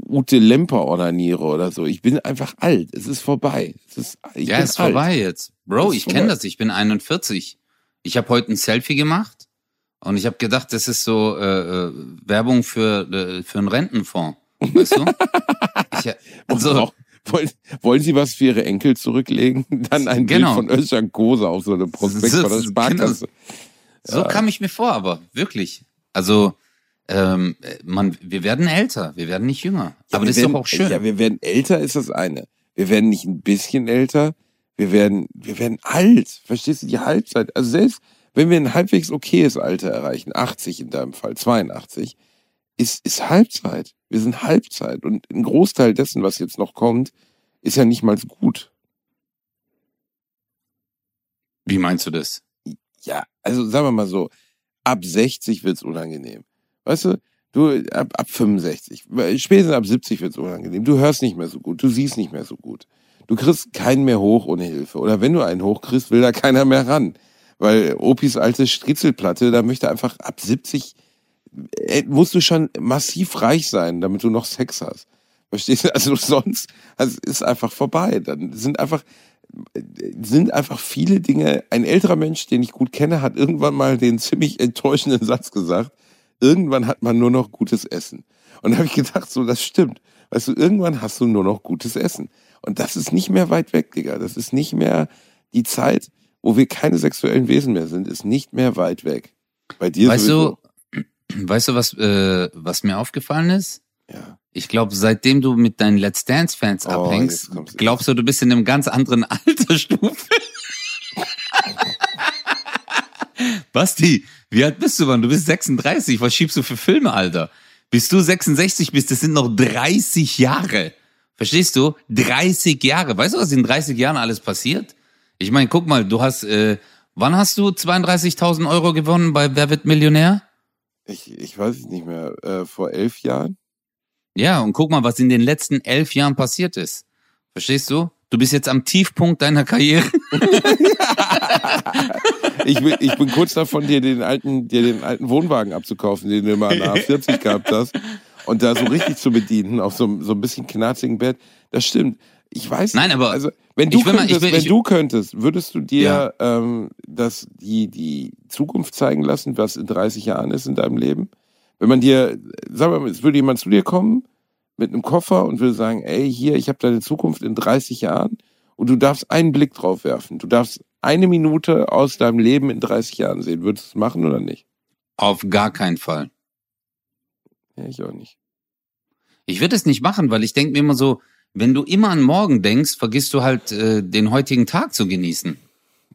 Ute Lemper ordiniere oder so. Ich bin einfach alt. Es ist vorbei. Es ist, ich ja, ist alt. vorbei jetzt. Bro, ich kenne das. Ich bin 41. Ich habe heute ein Selfie gemacht und ich habe gedacht, das ist so äh, äh, Werbung für, äh, für einen Rentenfonds. Weißt du? ich, also, wollen, wollen Sie was für Ihre Enkel zurücklegen? Dann ein genau. Bild von Özcan Kosa auf so eine Prospekt von der Sparkasse. Genau. So ja. kam ich mir vor, aber wirklich. Also, ähm, man, wir werden älter, wir werden nicht jünger. Ja, aber das werden, ist doch auch schön. Ja, wir werden älter, ist das eine. Wir werden nicht ein bisschen älter, wir werden, wir werden alt. Verstehst du die Halbzeit? Also selbst, wenn wir ein halbwegs okayes Alter erreichen, 80 in deinem Fall, 82, ist, ist Halbzeit. Wir sind Halbzeit. Und ein Großteil dessen, was jetzt noch kommt, ist ja nicht mal gut. Wie meinst du das? Ja, also sagen wir mal so, ab 60 wird's unangenehm. Weißt du, du ab, ab 65, spätestens ab 70 wird's unangenehm. Du hörst nicht mehr so gut, du siehst nicht mehr so gut. Du kriegst keinen mehr hoch ohne Hilfe. Oder wenn du einen hochkriegst, will da keiner mehr ran. Weil Opis alte Stritzelplatte, da möchte einfach ab 70 äh, musst du schon massiv reich sein, damit du noch Sex hast. Verstehst du? Also sonst also ist einfach vorbei. Dann sind einfach sind einfach viele Dinge. Ein älterer Mensch, den ich gut kenne, hat irgendwann mal den ziemlich enttäuschenden Satz gesagt. Irgendwann hat man nur noch gutes Essen. Und da habe ich gedacht, so, das stimmt. Weißt du, irgendwann hast du nur noch gutes Essen. Und das ist nicht mehr weit weg, Digga. Das ist nicht mehr die Zeit, wo wir keine sexuellen Wesen mehr sind, ist nicht mehr weit weg. Bei dir weißt sowieso. du, weißt du, was, äh, was mir aufgefallen ist? Ja. Ich glaube, seitdem du mit deinen Let's Dance Fans Oh, abhängst, glaubst du, du bist in einem ganz anderen Altersstufe. Basti, wie alt bist du, Mann? Du bist 36. Was schiebst du für Filme, Alter? Bis du 66 bist, das sind noch 30 Jahre. Verstehst du? 30 Jahre. Weißt du, was in 30 Jahren alles passiert? Ich meine, guck mal, du hast, äh, wann hast du 32.000 Euro gewonnen bei Wer wird Millionär? Ich, ich weiß es nicht mehr. Äh, vor elf Jahren? Ja, und guck mal, was in den letzten elf Jahren passiert ist. Verstehst du? Du bist jetzt am Tiefpunkt deiner Karriere. Ich bin, ich bin kurz davon, dir den alten, dir den alten Wohnwagen abzukaufen, den du mal nach 40 gehabt hast. Und da so richtig zu bedienen, auf so, so ein bisschen knarzigen Bett. Das stimmt. Ich weiß Nein, aber also, wenn du will mal- ich könntest, will- wenn ich- du könntest, würdest du dir ähm, das, die, die Zukunft zeigen lassen, was in 30 Jahren ist in deinem Leben? Wenn man dir, sag mal, es würde jemand zu dir kommen mit einem Koffer und würde sagen, ey, hier, ich habe deine Zukunft in 30 Jahren und du darfst einen Blick drauf werfen. Du darfst eine Minute aus deinem Leben in 30 Jahren sehen. Würdest du es machen oder nicht? auf gar keinen Fall. Ja, ich auch nicht. Ich würde es nicht machen, weil ich denke mir immer so, wenn du immer an morgen denkst, vergisst du halt äh, den heutigen Tag zu genießen.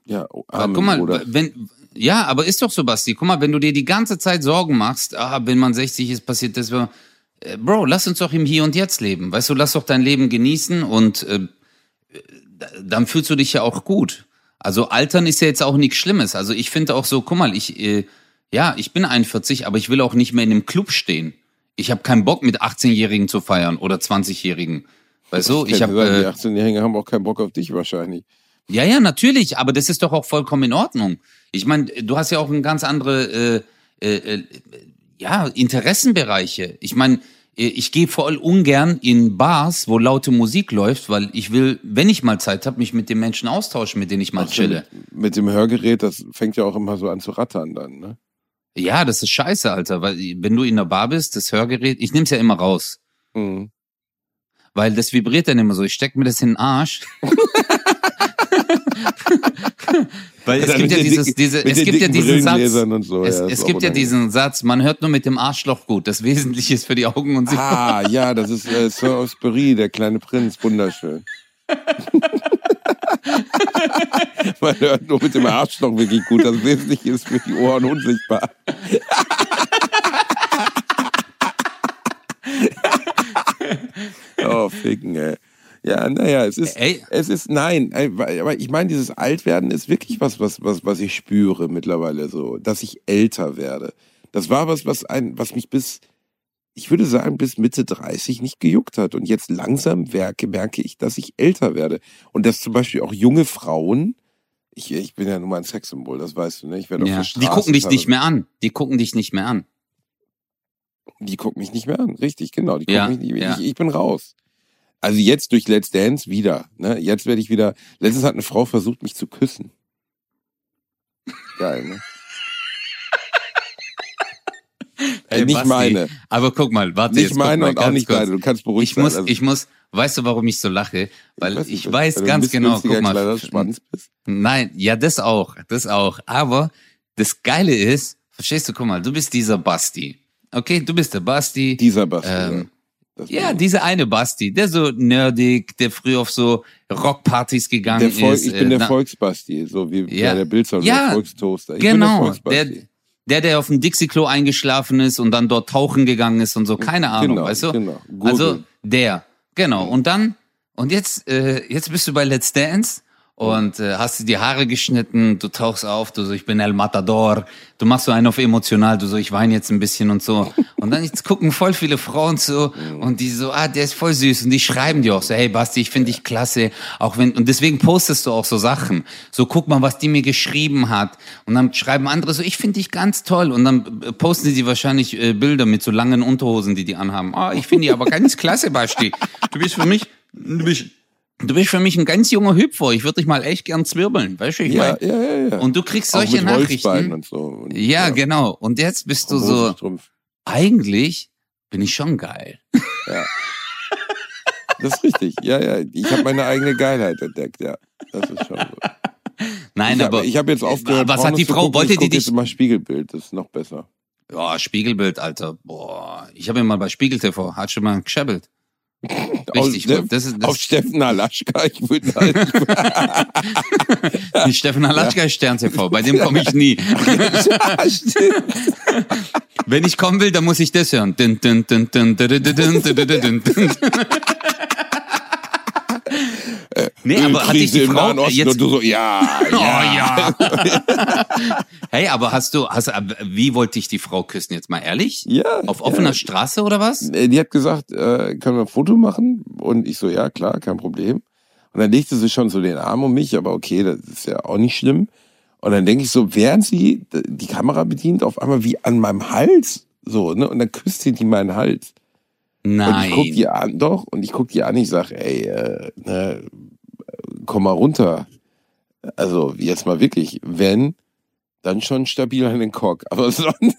Ja, oh, Aber Amen, guck mal, Bruder. wenn ja, aber ist doch so, Basti. Guck mal, wenn du dir die ganze Zeit Sorgen machst, ah, wenn man 60 ist, passiert das. Äh, Bro, lass uns doch im Hier und Jetzt leben. Weißt du, lass doch dein Leben genießen und äh, dann fühlst du dich ja auch gut. Also altern ist ja jetzt auch nichts Schlimmes. Also ich finde auch so, guck mal, ich äh, ja, ich bin 41, aber ich will auch nicht mehr in einem Club stehen. Ich habe keinen Bock mit 18-Jährigen zu feiern oder 20-Jährigen. Weißt du, ich habe äh, die 18-Jährigen haben auch keinen Bock auf dich wahrscheinlich. ja, ja, natürlich, aber das ist doch auch vollkommen in Ordnung. Ich meine, du hast ja auch ein ganz andere äh, äh, äh, ja, Interessenbereiche. Ich meine, äh, ich gehe voll ungern in Bars, wo laute Musik läuft, weil ich will, wenn ich mal Zeit habe, mich mit den Menschen austauschen, mit denen ich mal chille. Mit, dem Hörgerät, das fängt ja auch immer so an zu rattern dann, ne? Ja, das ist scheiße, Alter, weil wenn du in der Bar bist, das Hörgerät, ich nehm's ja immer raus, Mhm. Weil das vibriert dann immer so. Ich steck mir das in den Arsch. weil es Dann gibt ja dieses, diese, es gibt ja diesen Satz. So, es ja, es gibt ja diesen Satz, man hört nur mit dem Arschloch gut. Das Wesentliche ist für die Augen und sie. Ah, ja, das ist äh, Sir Osprey, der kleine Prinz, wunderschön. Man hört nur mit dem Arschloch wirklich gut. Das Wesentliche ist für die Ohren unsichtbar. oh, ficken, ey. Ja, naja, es ist, Ey. es ist, nein, aber ich meine, dieses Altwerden ist wirklich was, was, was, was ich spüre mittlerweile so, dass ich älter werde. Das war was, was ein, was mich bis, ich würde sagen, bis Mitte 30 nicht gejuckt hat. Und jetzt langsam merke, merke ich, dass ich älter werde. Und dass zum Beispiel auch junge Frauen, ich, ich bin ja nun mal ein Sexsymbol, das weißt du, ne? Ich werde auf Ja. der Die Straße gucken dich nicht mehr an. Die gucken dich nicht mehr an. Die gucken mich nicht mehr an, richtig, genau. Die gucken Ja, mich nicht, ja. ich, ich bin raus. Also jetzt durch Let's Dance wieder. Ne? Jetzt werde ich wieder. Letztens hat eine Frau versucht, mich zu küssen. Geil, ne? Ey, nicht Basti, meine. Aber guck mal, warte Nicht jetzt. guck meine mal, und auch nicht kurz. deine. Du kannst beruhigt Ich muss, sein. Also, ich muss, weißt du, warum ich so lache? Weil weiß ich, nicht, weiß du ein ganz genau, guck mal. bist. Nein, ja, das auch, das auch. Aber das Geile ist, verstehst du, guck mal, du bist dieser Basti. Okay, du bist der Basti. Dieser Basti. Ähm, ja, dieser eine Basti, der so nerdig, der früher auf so Rockpartys gegangen der Volk, ist. ich bin äh, der na- Volksbasti, so wie Ja. der Bildzeitung, Ja, der Volkstoaster. Ich Genau, der, der, der auf dem Dixie-Klo eingeschlafen ist und dann dort tauchen gegangen ist und so, keine Ahnung, Genau, weißt du? genau. Gurgeln. Also der, genau. Und dann, und jetzt, äh, jetzt bist du bei Let's Dance und äh, hast dir die Haare geschnitten, du tauchst auf, du so, ich bin El Matador, du machst so einen auf emotional, du so, ich weine jetzt ein bisschen und so. Und dann jetzt gucken voll viele Frauen so und die so, ah, der ist voll süß und die schreiben dir auch so, hey Basti, ich finde dich klasse, auch wenn, und deswegen postest du auch so Sachen. So, guck mal, was die mir geschrieben hat. Und dann schreiben andere so, ich finde dich ganz toll. Und dann äh, posten sie wahrscheinlich äh, Bilder mit so langen Unterhosen, die die anhaben. Ah, ich finde die aber ganz klasse, Basti. Du bist für mich, du bist, du bist für mich ein ganz junger Hüpfer. Ich würde dich mal echt gern zwirbeln, weißt du, ich ja, mein? ja, ja, ja. Und du kriegst solche Nachrichten. Und so. Und, Ja, genau. Und jetzt bist du so, eigentlich bin ich schon geil. Das ist richtig. Ja, ja. Ich habe meine eigene Geilheit entdeckt, ja. Das ist schon so. Nein, ich aber hab, ich habe jetzt aufgehört. was hat die Pornos Frau? gucken. Wollte die dich? jetzt immer Spiegelbild, das ist noch besser. Ja, Spiegelbild, Alter. Boah, ich habe ja mal bei Spiegel TV, hat schon mal gescheppelt. Richtig Auf. Das ist, das Auf Steffen Alaschka, ich würde halt, Steffen Halatschka Stern TV, bei dem komme ich nie. ja. Wenn ich kommen will, dann muss ich das hören. Dun, dun, dun, Nee, aber hat dich die Frau jetzt und du so, ja, Oh ja. ja. hey, aber hast du, hast, wie wollte dich die Frau küssen jetzt mal ehrlich? Ja, Auf offener ja. Straße oder was? Äh, Die hat gesagt, äh, können wir ein Foto machen? Und ich so, ja, klar, kein Problem. Und dann legte sie schon so den Arm um mich, aber okay, das ist ja auch nicht schlimm. Und dann denke ich so, während sie die Kamera bedient, auf einmal wie an meinem Hals, so, ne? Und dann küsst sie die meinen Hals. Und ich guck Nein. die an, doch, und ich guck die an, ich sag, ey, äh, ne, komm mal runter. Also, jetzt mal wirklich, wenn, dann schon stabil an den Cock. Aber sonst,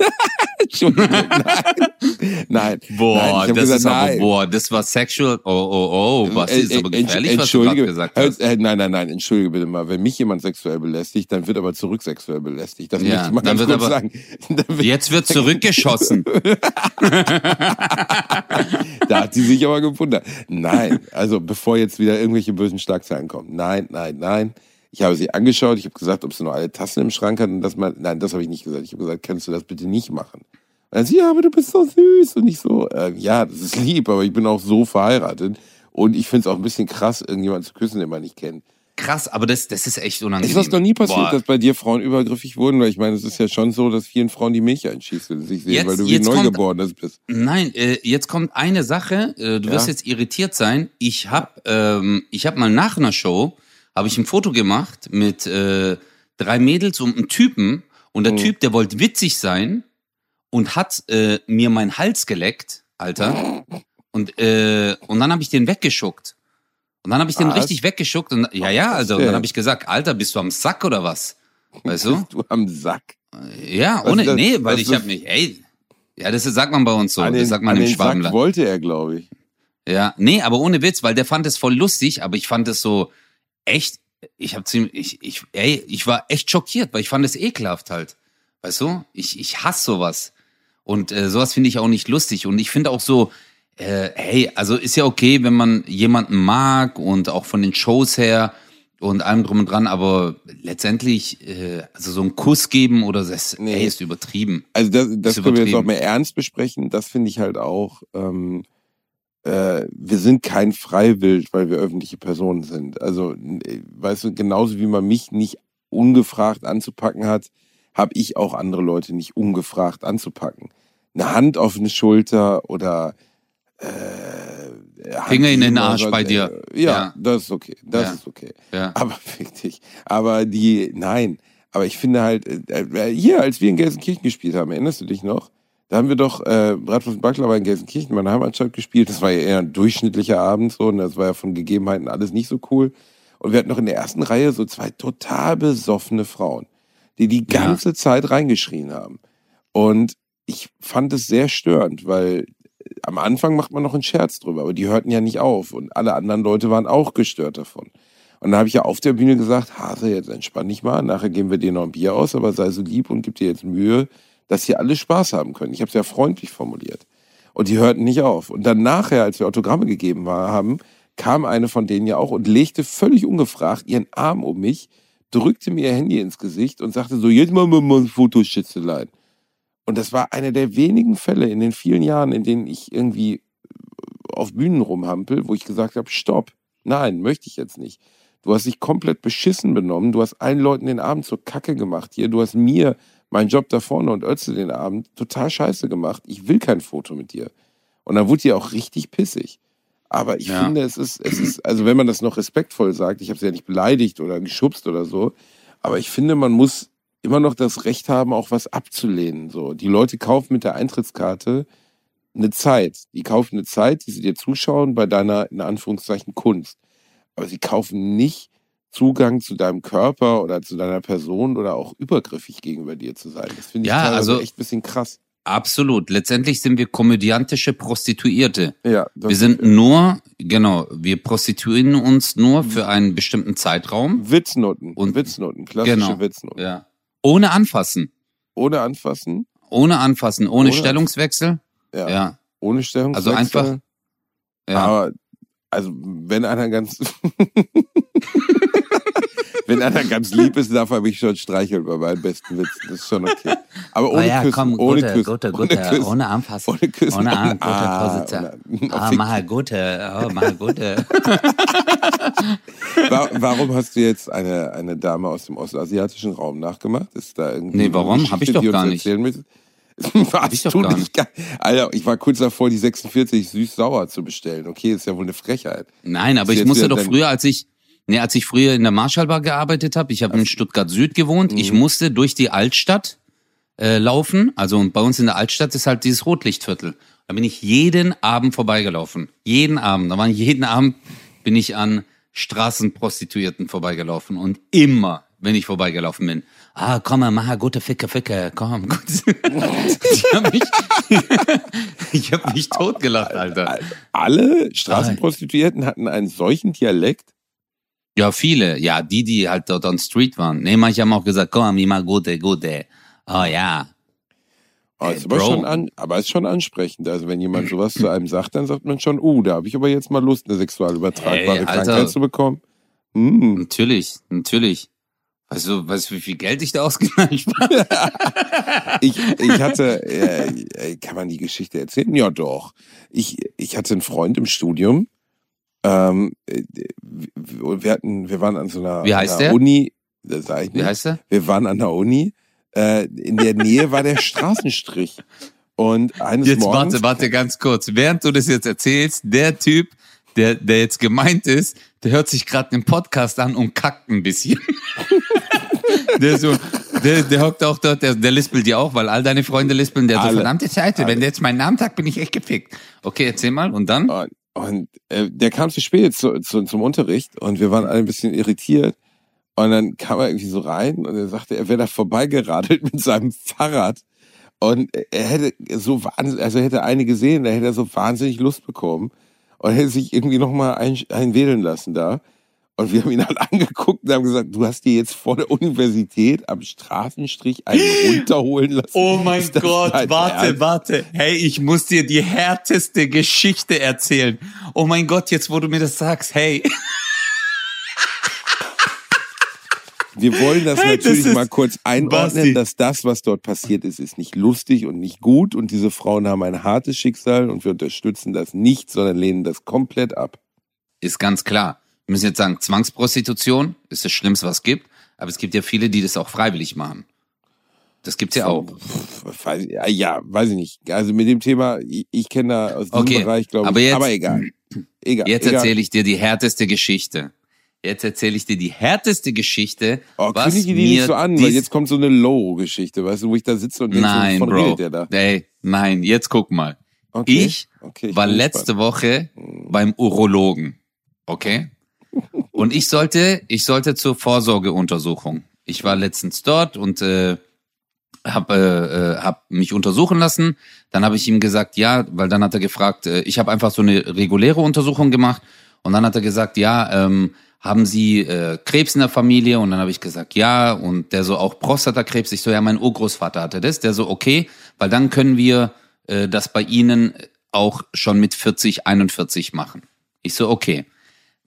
Entschuldigung, nein. Nein. Boah, nein, das gesagt, ist aber, nein. boah, das war sexual. Oh, oh, oh, was Äh, ist aber äh, gefährlich, entsch- was du gerade entschuldige, gesagt hast. Äh, nein, nein, nein, entschuldige bitte mal. Wenn mich jemand sexuell belästigt, dann wird aber zurück sexuell belästigt. Das Ja, möchte ich mal ganz wird kurz aber- sagen. Wird, Jetzt wird zurückgeschossen. da hat sie sich aber gewundert. Nein, also bevor jetzt wieder irgendwelche bösen Schlagzeilen kommen. Nein, nein, nein. Ich habe sie angeschaut, ich habe gesagt, ob sie noch alle Tassen im Schrank hat und das mal, nein, das habe ich nicht gesagt. Ich habe gesagt, kannst du das bitte nicht machen? Und dann sie, ja, aber du bist so süß und ich so, äh, ja, das ist lieb, aber ich bin auch so verheiratet und ich finde es auch ein bisschen krass, irgendjemanden zu küssen, den man nicht kennt. Krass, aber das, das ist echt unangenehm. Ist das noch nie passiert, Boah. dass bei dir Frauen übergriffig wurden? Weil ich meine, es ist ja schon so, dass vielen Frauen die Milch einschießt, wenn sie sich sehen, Jetzt- weil du wie Neugeborenes bist. Nein, äh, jetzt kommt eine Sache. Äh, du wirst Ja. jetzt irritiert sein. Ich hab, ähm, ich hab mal nach einer Show habe ich ein Foto gemacht mit äh, drei Mädels und einem Typen und der Mhm. Typ, der wollte witzig sein und hat äh, mir meinen Hals geleckt, Alter. Und äh, und dann habe ich den weggeschuckt. Und dann habe ich den Was? richtig weggeschuckt und ja, ja, also und dann habe ich gesagt, Alter, bist du am Sack oder was? Weißt du? Bist du am Sack? Ja, Was ohne, das- nee, weil ich habe mich, ey, ja, das ist, sagt man bei uns so, an das den, sagt man an im den Sack Schwabenland. wollte er, glaube ich. Ja, nee, aber ohne Witz, weil der fand es voll lustig, aber ich fand es so echt, ich habe ziemlich, ich, ich, ey, ich war echt schockiert, weil ich fand es ekelhaft halt. Weißt du? Ich, ich hasse sowas. Und äh, sowas finde ich auch nicht lustig. Und ich finde auch so, äh, hey, also ist ja okay, wenn man jemanden mag und auch von den Shows her und allem drum und dran, aber letztendlich, äh, also so einen Kuss geben oder das, Nee. ey, ist übertrieben. Also das, das können wir jetzt auch mehr ernst besprechen. Das finde ich halt auch. Ähm, äh, wir sind kein Freiwild, weil wir öffentliche Personen sind. Also, äh, weißt du, genauso wie man mich nicht ungefragt anzupacken hat, habe ich auch andere Leute nicht ungefragt anzupacken. Eine Hand auf eine Schulter oder äh, Finger in den Arsch oder bei so, dir. äh, Ja, Ja. das ist okay. Das Ja. ist okay. Ja. Aber fick dich. Aber die, nein. Aber ich finde halt, äh, äh, hier, als wir in Gelsenkirchen gespielt haben, erinnerst du dich noch? Da haben wir doch äh, Bratwurst und Baklava in Gelsenkirchen, meiner Heimatstadt, gespielt. Das war ja eher ein durchschnittlicher Abend so und das war ja von Gegebenheiten alles nicht so cool. Und wir hatten noch in der ersten Reihe so zwei total besoffene Frauen, die die Ja. ganze Zeit reingeschrien haben. Und ich fand es sehr störend, weil äh, am Anfang macht man noch einen Scherz drüber, aber die hörten ja nicht auf und alle anderen Leute waren auch gestört davon. Und da habe ich ja auf der Bühne gesagt, Hase, jetzt entspann dich mal, nachher geben wir dir noch ein Bier aus, aber sei so lieb und gib dir jetzt Mühe, dass hier alle Spaß haben können. Ich habe es ja freundlich formuliert. Und die hörten nicht auf. Und dann nachher, als wir Autogramme gegeben haben, kam eine von denen ja auch und legte völlig ungefragt ihren Arm um mich, drückte mir ihr Handy ins Gesicht und sagte so, jetzt mal mal ein Foto, Schätzelein. Und das war einer der wenigen Fälle in den vielen Jahren, in denen ich irgendwie auf Bühnen rumhampel, wo ich gesagt habe, stopp, nein, möchte ich jetzt nicht. Du hast dich komplett beschissen benommen, du hast allen Leuten den Abend zur Kacke gemacht hier, du hast mir meinen Job da vorne und Ötze den Abend total scheiße gemacht. Ich will kein Foto mit dir. Und dann wurde die auch richtig pissig. Aber ich Ja. finde, es ist, es ist, also wenn man das noch respektvoll sagt, ich habe sie ja nicht beleidigt oder geschubst oder so, aber ich finde, man muss immer noch das Recht haben, auch was abzulehnen. So, die Leute kaufen mit der Eintrittskarte eine Zeit. Die kaufen eine Zeit, die sie dir zuschauen bei deiner, in Anführungszeichen, Kunst. Aber sie kaufen nicht Zugang zu deinem Körper oder zu deiner Person oder auch übergriffig gegenüber dir zu sein. Das finde ich Ja, also- echt ein bisschen krass. Absolut. Letztendlich sind wir komödiantische Prostituierte. Ja, wir sind nur, genau, wir prostituieren uns nur für einen bestimmten Zeitraum. Witznoten. Und Witznoten, klassische genau, Witznoten. Ja. Ohne anfassen. Ohne anfassen. Ohne anfassen, ohne, ohne Stellungswechsel. Ja. ja. Ohne Stellungswechsel. Also einfach. Ja. Aber, also, wenn einer ganz. Wenn einer ganz lieb ist, darf er mich schon streicheln bei meinen besten Witzen. Das ist schon okay. Aber ohne oh ja, Küssen, komm, ohne gute, Küssen, gute, gute, ohne, Küssen, ohne Anfassen, ohne Küssen, ohne, ohne gute ah, Position. Ah, mach gute, oh, mach gute. warum hast du jetzt eine, eine Dame aus dem ostasiatischen Raum nachgemacht? Ist da irgendwie Nee, warum? Hab ich doch gar nicht. Hab ich doch gar nicht. Alter, ich war kurz davor, die 46 süß-sauer zu bestellen. Okay, ist ja wohl eine Frechheit. Nein, aber ich musste doch früher, als ich Nee, als ich früher in der Marschallbar gearbeitet habe, ich habe in Stuttgart Süd gewohnt, mhm. ich musste durch die Altstadt äh, laufen. Also bei uns in der Altstadt ist halt dieses Rotlichtviertel. Da bin ich jeden Abend vorbeigelaufen. Jeden Abend. Da waren jeden Abend bin ich an Straßenprostituierten vorbeigelaufen. Und immer, wenn ich vorbeigelaufen bin, ah, komm mal, mach gute Ficke, Ficke, komm. Gut. ich habe mich, ich hab mich totgelacht, Alter. Alle Straßenprostituierten hatten einen solchen Dialekt? Ja, viele. Ja, die, die halt dort on Street waren. Nee, manche haben auch gesagt, komm, immer gute, gute. Oh ja. Oh, ist aber, schon an, aber ist schon ansprechend. Also wenn jemand sowas zu einem sagt, dann sagt man schon, uh, da habe ich aber jetzt mal Lust, eine sexual übertragbare hey, Krankheit zu bekommen. Hm. Natürlich, natürlich. Weißt du, weißt du, wie viel Geld ich da ausgegeben habe? ich, ich hatte, äh, kann man die Geschichte erzählen? Ja, doch. Ich, ich hatte einen Freund im Studium, ähm, äh, wir hatten, wir waren an so einer, Wie heißt einer der? Uni, das sag ich nicht. Wie heißt der? Wir waren an der Uni. Äh, in der Nähe war der Straßenstrich. Und eines jetzt Morgens, warte, warte ganz kurz. Während du das jetzt erzählst, der Typ, der, der jetzt gemeint ist, der hört sich gerade den Podcast an und kackt ein bisschen. der so, der, der hockt auch dort, der, der lispelt dir auch, weil all deine Freunde lispeln, der alle, so, verdammte Seite, alle. wenn der jetzt meinen Namen sagt, bin ich echt gefickt. Okay, erzähl mal, und dann? Und äh, der kam zu spät zu, zu, zum Unterricht und wir waren alle ein bisschen irritiert. Und dann kam er irgendwie so rein und er sagte, er wäre da vorbeigeradelt mit seinem Fahrrad. Und er hätte so wahnsinnig, also er hätte eine gesehen, da hätte er so wahnsinnig Lust bekommen und hätte sich irgendwie nochmal ein, einwählen lassen da. Und wir haben ihn halt angeguckt und haben gesagt, du hast dir jetzt vor der Universität am Straßenstrich einen runterholen lassen. Oh mein Gott, warte, Ernst? warte. Hey, ich muss dir die härteste Geschichte erzählen. Oh mein Gott, jetzt wo du mir das sagst, hey. Wir wollen das hey, natürlich das mal kurz einordnen, Basti. dass das, was dort passiert ist, ist nicht lustig und nicht gut und diese Frauen haben ein hartes Schicksal und wir unterstützen das nicht, sondern lehnen das komplett ab. Ist ganz klar wir müssen jetzt sagen, Zwangsprostitution ist das Schlimmste, was es gibt, aber es gibt ja viele, die das auch freiwillig machen. Das gibt's ja auch. Ja, weiß ich nicht. Also mit dem Thema, ich, ich kenne da aus diesem okay, Bereich, glaube ich. Aber, jetzt, aber egal. egal jetzt erzähle ich dir die härteste Geschichte. Jetzt erzähle ich dir die härteste Geschichte. Oh, was ich die nicht so an, weil jetzt kommt so eine Low-Geschichte, weißt du, wo ich da sitze und denke, nein, von Bro. der da? Ey, nein, jetzt guck mal. Okay. Ich, okay, ich war letzte gespannt. Woche hm. beim Urologen. Okay? Und ich sollte, ich sollte zur Vorsorgeuntersuchung. Ich war letztens dort und äh, habe äh, äh, hab mich untersuchen lassen. Dann habe ich ihm gesagt, ja, weil dann hat er gefragt, äh, ich habe einfach so eine reguläre Untersuchung gemacht und dann hat er gesagt, ja, ähm, haben Sie äh, Krebs in der Familie? Und dann habe ich gesagt, ja. Und der so auch Prostatakrebs. Ich so, ja, mein Urgroßvater hatte das. Der so, okay, weil dann können wir äh, das bei Ihnen auch schon mit 40, 41 machen. Ich so, okay.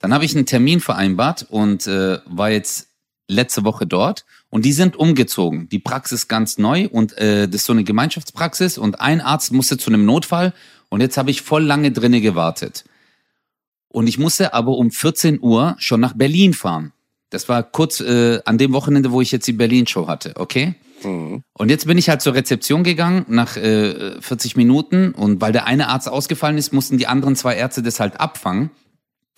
Dann habe ich einen Termin vereinbart und äh, war jetzt letzte Woche dort und die sind umgezogen. Die Praxis ganz neu und äh, das ist so eine Gemeinschaftspraxis und ein Arzt musste zu einem Notfall und jetzt habe ich voll lange drinne gewartet. Und ich musste aber um 14 Uhr schon nach Berlin fahren. Das war kurz äh, an dem Wochenende, wo ich jetzt die Berlin-Show hatte, okay? Mhm. Und jetzt bin ich halt zur Rezeption gegangen nach äh, 40 Minuten und weil der eine Arzt ausgefallen ist, mussten die anderen zwei Ärzte das halt abfangen.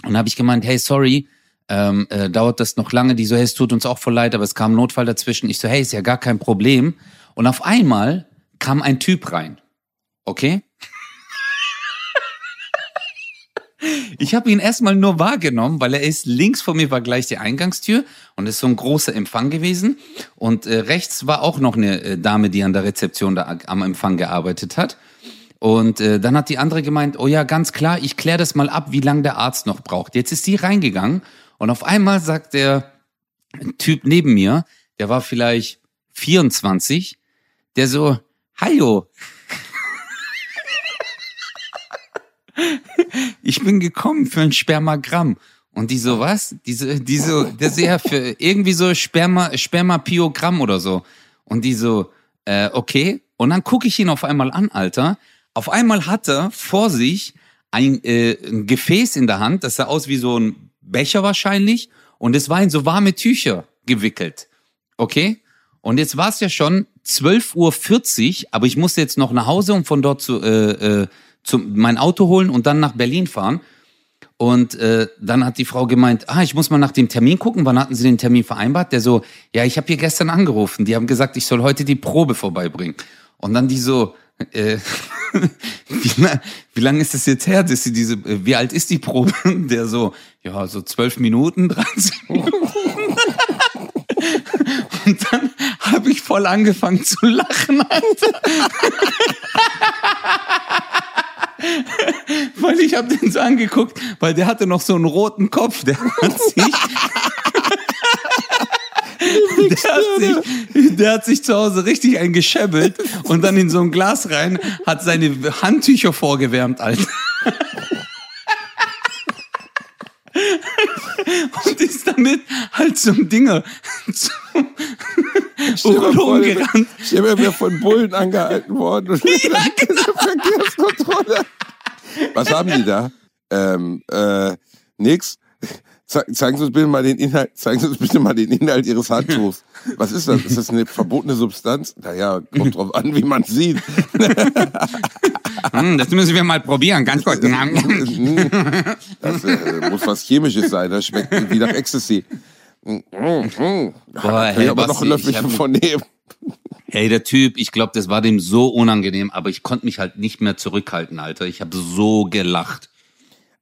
Und habe ich gemeint, hey, sorry, ähm, äh, dauert das noch lange? Die so, hey, es tut uns auch voll leid, aber es kam ein Notfall dazwischen. Ich so, hey, ist ja gar kein Problem. Und auf einmal kam ein Typ rein. Okay? ich habe ihn erstmal nur wahrgenommen, weil er ist links von mir war gleich die Eingangstür und ist so ein großer Empfang gewesen. Und äh, rechts war auch noch eine äh, Dame, die an der Rezeption da am Empfang gearbeitet hat. Und äh, dann hat die andere gemeint, oh ja, ganz klar, ich kläre das mal ab, wie lange der Arzt noch braucht. Jetzt ist die reingegangen und auf einmal sagt der Typ neben mir, der war vielleicht 24, der so, Hallo, ich bin gekommen für ein Spermagramm. Und die so, was? Diese, diese, der ist ja für irgendwie so Sperma, Spermapiogramm oder so. Und die so, äh, okay. Und dann gucke ich ihn auf einmal an, Alter. Auf einmal hat er vor sich ein, äh, ein Gefäß in der Hand, das sah aus wie so ein Becher wahrscheinlich. Und es war in so warme Tücher gewickelt. Okay? Und jetzt war es ja schon 12.40 Uhr, aber ich musste jetzt noch nach Hause und von dort zu, äh, äh, zum, mein Auto holen und dann nach Berlin fahren. Und äh, dann hat die Frau gemeint, ah, ich muss mal nach dem Termin gucken. Wann hatten Sie den Termin vereinbart? Der so, ja, ich habe hier gestern angerufen. Die haben gesagt, ich soll heute die Probe vorbeibringen. Und dann die so, äh, wie, lang, wie lange ist das jetzt her, dass sie diese, äh, wie alt ist die Probe? Der so, ja, so zwölf Minuten, 30 Minuten. Und dann habe ich voll angefangen zu lachen, Alter. weil ich habe den so angeguckt, weil der hatte noch so einen roten Kopf, der hat sich der hat, sich, der hat sich zu Hause richtig eingeschäbbelt und dann in so ein Glas rein, hat seine Handtücher vorgewärmt, Alter. und ist damit halt zum Dinger zum Udo gerannt. Ich habe ja von Bullen angehalten worden und ja, genau. Verkehrskontrolle. Was haben die da? Ähm, äh, nix. Zeigen Sie uns bitte mal den Inhalt, zeigen Sie uns bitte mal den Inhalt Ihres Handtuchs. Was ist das? Ist das eine verbotene Substanz? Naja, kommt drauf an, wie man sieht. Hm, das müssen wir mal probieren, ganz kurz. Das äh, muss was Chemisches sein, das schmeckt wie nach Ecstasy. Boah, hey, aber noch einen Löffel von nehmen. Hey, der Typ, ich glaube, das war dem so unangenehm, aber ich konnte mich halt nicht mehr zurückhalten, Alter. Ich habe so gelacht.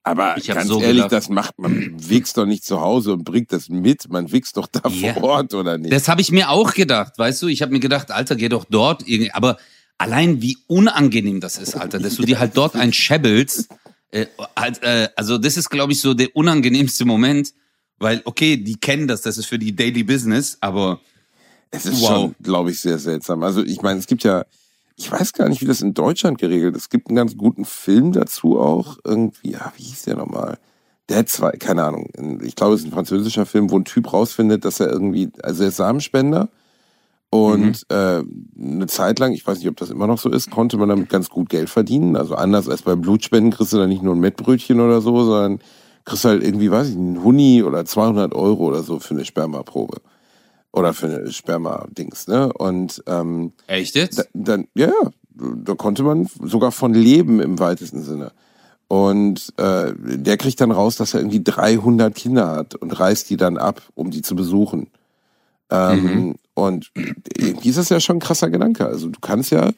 Aber ganz so ehrlich, gedacht, das macht man wichst doch nicht zu Hause und bringt das mit. Man wichst doch da yeah. vor Ort oder nicht? Das habe ich mir auch gedacht, weißt du. Ich habe mir gedacht, Alter, geh doch dort. Aber allein wie unangenehm das ist, Alter, dass du dir halt dort ein schäbbelst. Äh, äh, also das ist, glaube ich, so der unangenehmste Moment, weil okay, die kennen das, das ist für die Daily Business, aber es ist wow. schon, glaube ich, sehr seltsam. Also ich meine, es gibt ja ich weiß gar nicht, wie das in Deutschland geregelt ist. Es gibt einen ganz guten Film dazu auch. Irgendwie, ja, wie hieß der nochmal? Dead 2, keine Ahnung. Ich glaube, es ist ein französischer Film, wo ein Typ rausfindet, dass er irgendwie, also er ist Samenspender. Und mhm. äh, eine Zeit lang, ich weiß nicht, ob das immer noch so ist, konnte man damit ganz gut Geld verdienen. Also anders als bei Blutspenden kriegst du da nicht nur ein Mettbrötchen oder so, sondern kriegst halt irgendwie, weiß ich, ein Huni oder 200 Euro oder so für eine Spermaprobe oder für eine Sperma-Dings, ne? Und ähm, echt jetzt? Da, dann, ja, ja, da konnte man sogar von leben im weitesten Sinne. Und äh, der kriegt dann raus, dass er irgendwie 300 Kinder hat und reißt die dann ab, um die zu besuchen. Ähm, mhm. Und irgendwie ist das ja schon ein krasser Gedanke. Also du kannst ja,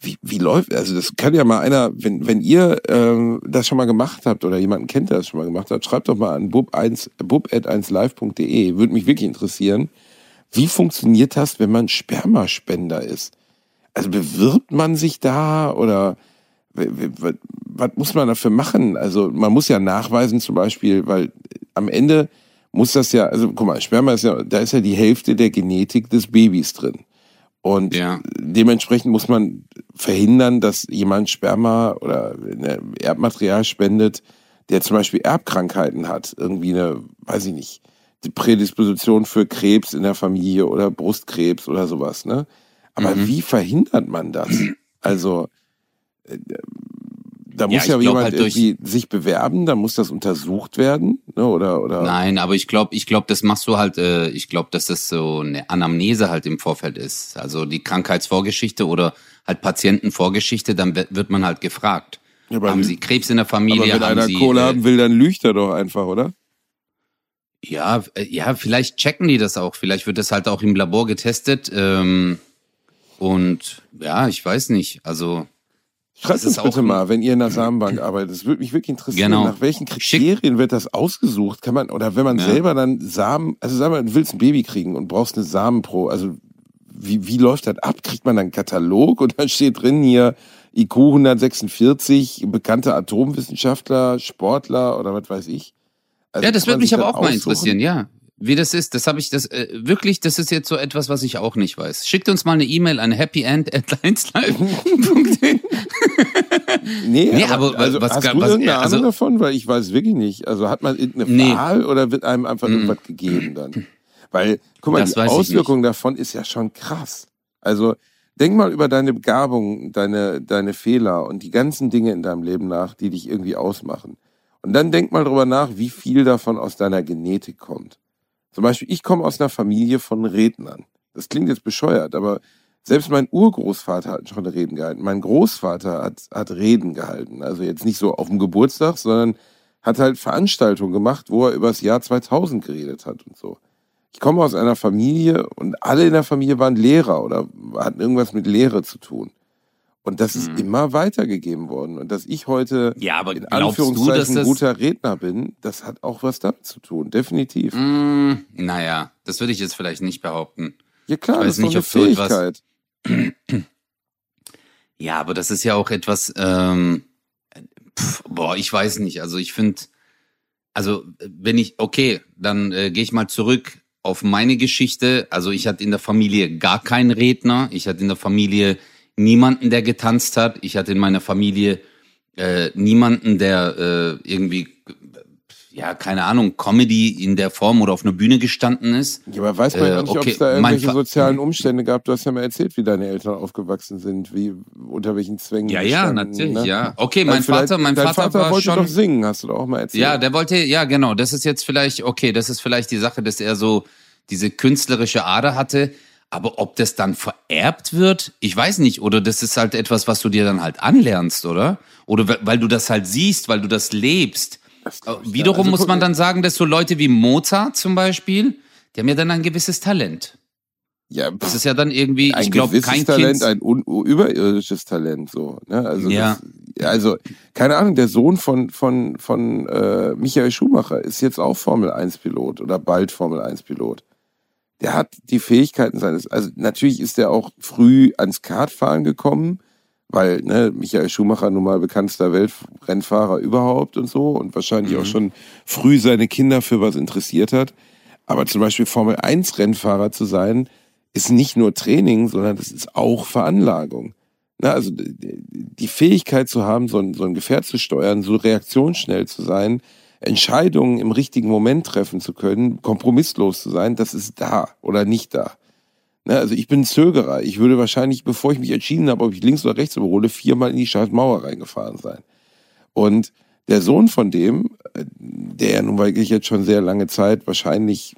wie, wie läuft, also das kann ja mal einer, wenn, wenn ihr ähm, das schon mal gemacht habt oder jemanden kennt, der das schon mal gemacht hat, schreibt doch mal an bub1, bub1live.de. Würde mich wirklich interessieren. Wie funktioniert das, wenn man Spermaspender ist? Also bewirbt man sich da oder was muss man dafür machen? Also man muss ja nachweisen zum Beispiel, weil am Ende muss das ja, also guck mal, Sperma ist ja, da ist ja die Hälfte der Genetik des Babys drin. Und ja. dementsprechend muss man verhindern, dass jemand Sperma oder Erbmaterial spendet, der zum Beispiel Erbkrankheiten hat. Irgendwie eine, weiß ich nicht, die Prädisposition für Krebs in der Familie oder Brustkrebs oder sowas, ne? Aber mhm. wie verhindert man das? Also, äh, da muss ja, ja jemand halt irgendwie sich bewerben, da muss das untersucht werden, ne? oder oder. Nein, aber ich glaube, ich glaube, das machst du halt. Äh, ich glaube, dass das so eine Anamnese halt im Vorfeld ist, also die Krankheitsvorgeschichte oder halt Patientenvorgeschichte. Dann wird man halt gefragt. Ja, haben Sie Krebs in der Familie? Aber wenn einer Sie, Kohle äh, haben will, dann lügt er doch einfach, oder? Ja, äh, ja, vielleicht checken die das auch. Vielleicht wird das halt auch im Labor getestet. Ähm, und ja, ich weiß nicht. Also Schreibt uns bitte mal, wenn ihr in der Samenbank arbeitet. Das würde mich wirklich interessieren. Genau. Nach welchen Kriterien Schick. wird das ausgesucht? Kann man, oder wenn man ja. selber dann Samen, also sag mal, du willst ein Baby kriegen und brauchst eine Samenpro, also wie, wie läuft das ab? Kriegt man dann einen Katalog und dann steht drin hier IQ 146, bekannte Atomwissenschaftler, Sportler oder was weiß ich? Also ja, das würde mich aber auch mal interessieren, ja wie das ist, das habe ich das äh, wirklich, das ist jetzt so etwas, was ich auch nicht weiß. Schickt uns mal eine E-Mail an happyend@lineslive.de. nee, nee, aber, aber also, was hast du was, irgendeine also, Ahnung davon, weil ich weiß wirklich nicht. Also hat man irgendeine nee. Wahl oder wird einem einfach mm. irgendwas gegeben dann? Weil guck mal, das die Auswirkung davon ist ja schon krass. Also denk mal über deine Begabung, deine deine Fehler und die ganzen Dinge in deinem Leben nach, die dich irgendwie ausmachen. Und dann denk mal drüber nach, wie viel davon aus deiner Genetik kommt. Zum Beispiel, ich komme aus einer Familie von Rednern. Das klingt jetzt bescheuert, aber selbst mein Urgroßvater hat schon Reden gehalten. Mein Großvater hat, hat Reden gehalten. Also jetzt nicht so auf dem Geburtstag, sondern hat halt Veranstaltungen gemacht, wo er über das Jahr 2000 geredet hat und so. Ich komme aus einer Familie und alle in der Familie waren Lehrer oder hatten irgendwas mit Lehre zu tun. Und das ist mhm. immer weitergegeben worden. Und dass ich heute ja, aber in Anführungszeichen du, ein guter Redner bin, das hat auch was damit zu tun, definitiv. Mm, naja, das würde ich jetzt vielleicht nicht behaupten. Ja klar, das ist nicht, eine Fähigkeit. Etwas... ja, aber das ist ja auch etwas, ähm, pf, boah, ich weiß nicht. Also ich finde, also wenn ich, okay, dann äh, gehe ich mal zurück auf meine Geschichte. Also ich hatte in der Familie gar keinen Redner. Ich hatte in der Familie niemanden, der getanzt hat. Ich hatte in meiner Familie äh, niemanden, der äh, irgendwie, ja, keine Ahnung, Comedy in der Form oder auf einer Bühne gestanden ist. Ja, aber weiß man ja äh, nicht, okay, ob es da irgendwelche sozialen Umstände gab. Du hast ja mal erzählt, wie deine Eltern aufgewachsen sind, wie unter welchen Zwängen. Ja, ja, natürlich, ne? ja. Okay, mein also Vater, mein Vater, Vater war wollte schon, doch singen, hast du doch auch mal erzählt. Ja, der wollte, ja, genau. Das ist jetzt vielleicht, okay, das ist vielleicht die Sache, dass er so diese künstlerische Ader hatte. Aber ob das dann vererbt wird, ich weiß nicht. Oder das ist halt etwas, was du dir dann halt anlernst, oder? Oder weil du das halt siehst, weil du das lebst. Das Wiederum also, muss man dann sagen, dass so Leute wie Mozart zum Beispiel, die haben ja dann ein gewisses Talent. Ja, das ist ja dann irgendwie, ein ich glaube, kein Talent, kind. ein überirdisches Talent, so. Ne? Also, ja. Das, also keine Ahnung, der Sohn von von von äh, Michael Schumacher ist jetzt auch Formel 1 Pilot oder bald Formel 1 Pilot der hat die Fähigkeiten seines, also natürlich ist er auch früh ans Kartfahren gekommen, weil ne, Michael Schumacher nun mal bekanntester Weltrennfahrer überhaupt und so und wahrscheinlich mhm. auch schon früh seine Kinder für was interessiert hat. Aber zum Beispiel Formel 1 Rennfahrer zu sein, ist nicht nur Training, sondern das ist auch Veranlagung. Na, also die Fähigkeit zu haben, so ein, so ein Gefährt zu steuern, so reaktionsschnell zu sein, Entscheidungen im richtigen Moment treffen zu können, kompromisslos zu sein, das ist da oder nicht da. Ne, also ich bin Zögerer. Ich würde wahrscheinlich, bevor ich mich entschieden habe, ob ich links oder rechts überhole, viermal in die scheiß Mauer reingefahren sein. Und der Sohn von dem, äh, der nun wirklich jetzt schon sehr lange Zeit wahrscheinlich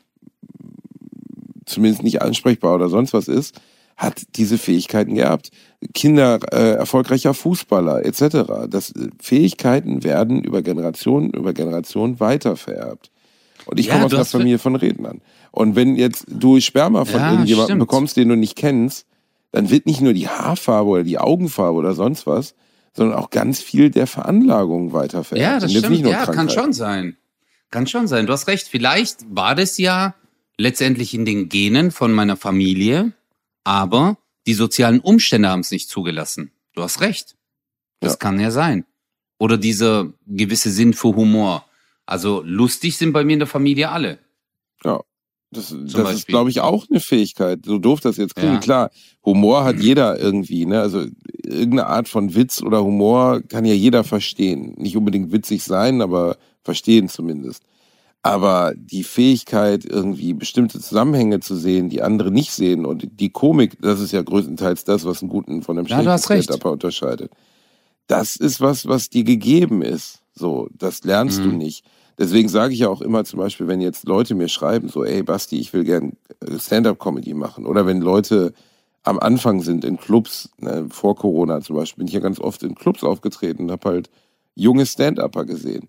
zumindest nicht ansprechbar oder sonst was ist, hat diese Fähigkeiten gehabt. Kinder äh, erfolgreicher Fußballer etc. Das äh, Fähigkeiten werden über Generationen über Generationen weitervererbt. Und ich ja, komme aus einer Familie von Rednern. Und wenn jetzt du Sperma von ja, irgendjemandem stimmt. bekommst, den du nicht kennst, dann wird nicht nur die Haarfarbe oder die Augenfarbe oder sonst was, sondern auch ganz viel der Veranlagung weitervererbt. Ja, das stimmt. Ja, kann schon sein. Kann schon sein. Du hast recht. Vielleicht war das ja letztendlich in den Genen von meiner Familie aber die sozialen Umstände haben es nicht zugelassen. Du hast recht. Das ja. kann ja sein. Oder dieser gewisse Sinn für Humor. Also lustig sind bei mir in der Familie alle. Ja. Das, das ist, glaube ich, auch eine Fähigkeit. So doof das jetzt klingt. Ja. Klar, Humor hat jeder irgendwie. Ne? Also irgendeine Art von Witz oder Humor kann ja jeder verstehen. Nicht unbedingt witzig sein, aber verstehen zumindest. Aber die Fähigkeit, irgendwie bestimmte Zusammenhänge zu sehen, die andere nicht sehen und die Komik, das ist ja größtenteils das, was einen guten von einem ja, schlechten stand unterscheidet. Das ist was, was dir gegeben ist. So, das lernst mhm. du nicht. Deswegen sage ich ja auch immer zum Beispiel, wenn jetzt Leute mir schreiben, so, ey Basti, ich will gern äh, Stand-up-Comedy machen. Oder wenn Leute am Anfang sind in Clubs, ne, vor Corona zum Beispiel, bin ich ja ganz oft in Clubs aufgetreten und habe halt junge Stand-Upper gesehen.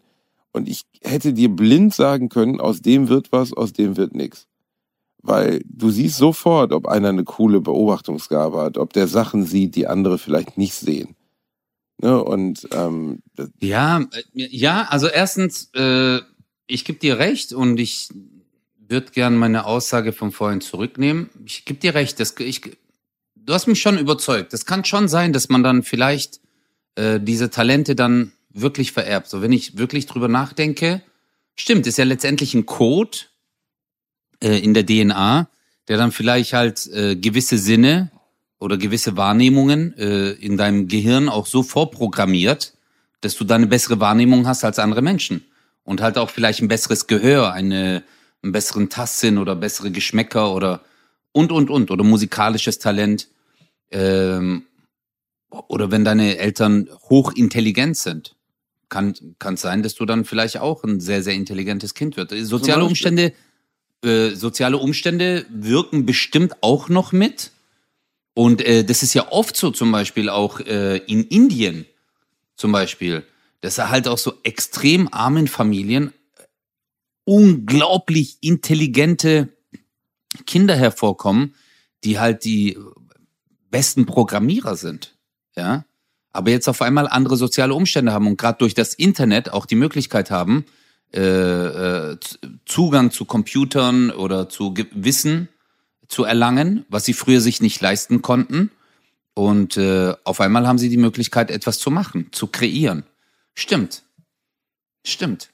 Und ich hätte dir blind sagen können, aus dem wird was, aus dem wird nichts. Weil du siehst sofort, ob einer eine coole Beobachtungsgabe hat, ob der Sachen sieht, die andere vielleicht nicht sehen. Ne? Und ähm, ja, ja, also erstens, äh, ich gebe dir recht und ich würde gern meine Aussage von vorhin zurücknehmen. Ich gebe dir recht, das, ich, du hast mich schon überzeugt. Es kann schon sein, dass man dann vielleicht äh, diese Talente dann wirklich vererbt. So, wenn ich wirklich drüber nachdenke, stimmt, ist ja letztendlich ein Code äh, in der DNA, der dann vielleicht halt äh, gewisse Sinne oder gewisse Wahrnehmungen äh, in deinem Gehirn auch so vorprogrammiert, dass du dann eine bessere Wahrnehmung hast als andere Menschen. Und halt auch vielleicht ein besseres Gehör, eine, einen besseren Tastsinn oder bessere Geschmäcker oder und und und oder musikalisches Talent. Ähm, oder wenn deine Eltern hochintelligent sind, kann kann sein, dass du dann vielleicht auch ein sehr sehr intelligentes Kind wird. Soziale Umstände äh, soziale Umstände wirken bestimmt auch noch mit. Und äh, das ist ja oft so zum Beispiel auch äh, in Indien zum Beispiel, dass er halt auch so extrem armen Familien unglaublich intelligente Kinder hervorkommen, die halt die besten Programmierer sind, ja, aber jetzt auf einmal andere soziale Umstände haben und gerade durch das Internet auch die Möglichkeit haben, äh, äh, Zugang zu Computern oder zu Wissen zu erlangen, was sie früher sich nicht leisten konnten. Und äh, auf einmal haben sie die Möglichkeit, etwas zu machen, zu kreieren. Stimmt. Stimmt.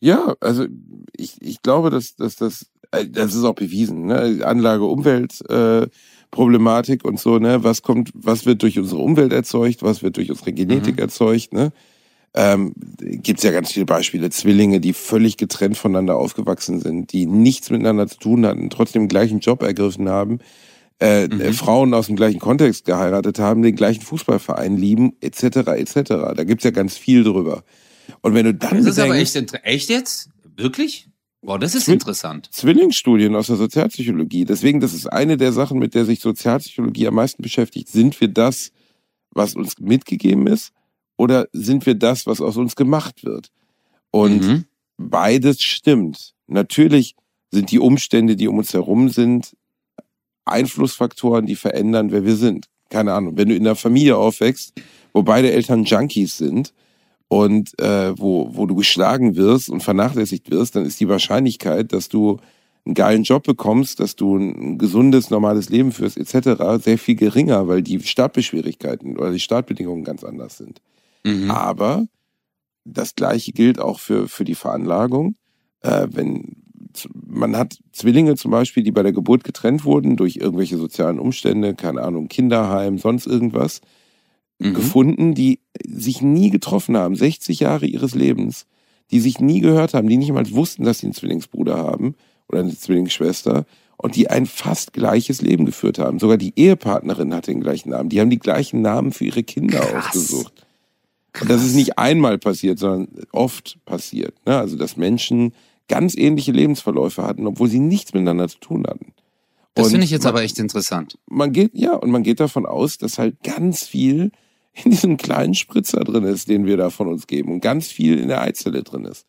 Ja, also ich, ich glaube, dass, dass das, äh, das ist auch bewiesen, ne? Anlage Umwelt äh, Problematik und so, ne? Was kommt, was wird durch unsere Umwelt erzeugt, was wird durch unsere Genetik mhm. erzeugt, ne? Ähm, Gibt es ja ganz viele Beispiele. Zwillinge, die völlig getrennt voneinander aufgewachsen sind, die nichts miteinander zu tun hatten, trotzdem den gleichen Job ergriffen haben, äh, mhm. äh, Frauen aus dem gleichen Kontext geheiratet haben, den gleichen Fußballverein lieben, etc. etc. Da gibt's ja ganz viel drüber. Und wenn du dann das ist aber echt, echt jetzt? Wirklich? Boah, das ist Zwi interessant. Zwillingsstudien aus der Sozialpsychologie. Deswegen, das ist eine der Sachen, mit der sich Sozialpsychologie am meisten beschäftigt. Sind wir das, was uns mitgegeben ist? oder sind wir das, was aus uns gemacht wird? Und mhm. beides stimmt. Natürlich sind die Umstände, die um uns herum sind, Einflussfaktoren, die verändern, wer wir sind. Keine Ahnung. Wenn du in einer Familie aufwächst, wo beide Eltern Junkies sind und äh, wo, wo du geschlagen wirst und vernachlässigt wirst, dann ist die Wahrscheinlichkeit, dass du einen geilen Job bekommst, dass du ein gesundes, normales Leben führst, etc., sehr viel geringer, weil die Startbeschwierigkeiten oder die Startbedingungen ganz anders sind. Mhm. Aber das Gleiche gilt auch für, für die Veranlagung. Äh, wenn man hat Zwillinge zum Beispiel, die bei der Geburt getrennt wurden durch irgendwelche sozialen Umstände, keine Ahnung, Kinderheim, sonst irgendwas, mhm. gefunden, die sich nie getroffen haben, 60 Jahre ihres Lebens, die sich nie gehört haben, die nicht mal wussten, dass sie einen Zwillingsbruder haben oder eine Zwillingsschwester und die ein fast gleiches Leben geführt haben. Sogar die Ehepartnerin hatte den gleichen Namen. Die haben die gleichen Namen für ihre Kinder Krass. ausgesucht. Und das ist nicht einmal passiert, sondern oft passiert. Ne? Also, dass Menschen ganz ähnliche Lebensverläufe hatten, obwohl sie nichts miteinander zu tun hatten. Das finde ich jetzt man, aber echt interessant. Man geht, ja, und man geht davon aus, dass halt ganz viel in diesem kleinen Spritzer drin ist, den wir da von uns geben und ganz viel in der Eizelle drin ist.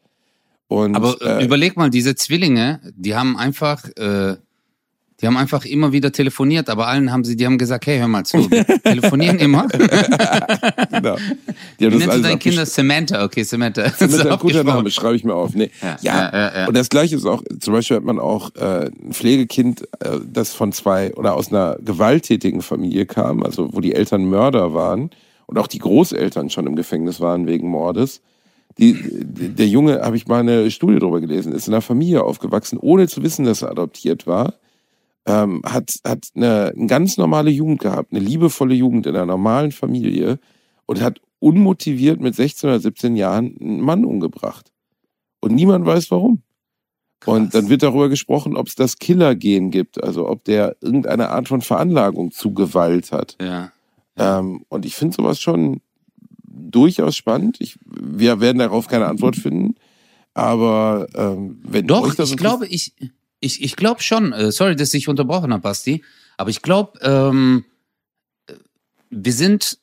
Und, aber äh, überleg mal, diese Zwillinge, die haben einfach äh, die haben einfach immer wieder telefoniert, aber allen haben sie, die haben gesagt, hey, hör mal zu, wir telefonieren immer. genau. Wie nennst du deine Kinder? Samantha, okay, Samantha. Samantha, guter Name, schreibe ich mir auf. Nee. Ja, ja, ja, ja, und das Gleiche ist auch, zum Beispiel hat man auch äh, ein Pflegekind, äh, das von zwei oder aus einer gewalttätigen Familie kam, also wo die Eltern Mörder waren und auch die Großeltern schon im Gefängnis waren wegen Mordes. Die, der Junge, habe ich mal eine Studie darüber gelesen, ist in einer Familie aufgewachsen, ohne zu wissen, dass er adoptiert war ähm, hat, hat eine, eine ganz normale Jugend gehabt, eine liebevolle Jugend in einer normalen Familie und hat unmotiviert mit 16 oder 17 Jahren einen Mann umgebracht. Und niemand weiß warum. Krass. Und dann wird darüber gesprochen, ob es das Killer-Gen gibt, also ob der irgendeine Art von Veranlagung zu Gewalt hat. Ja. Ähm, und ich finde sowas schon durchaus spannend. Ich, wir werden darauf keine Antwort finden. Aber ähm, wenn Doch, ich glaube, ich, ich, ich glaube schon, äh, sorry, dass ich unterbrochen habe, Basti, aber ich glaube, ähm, wir sind,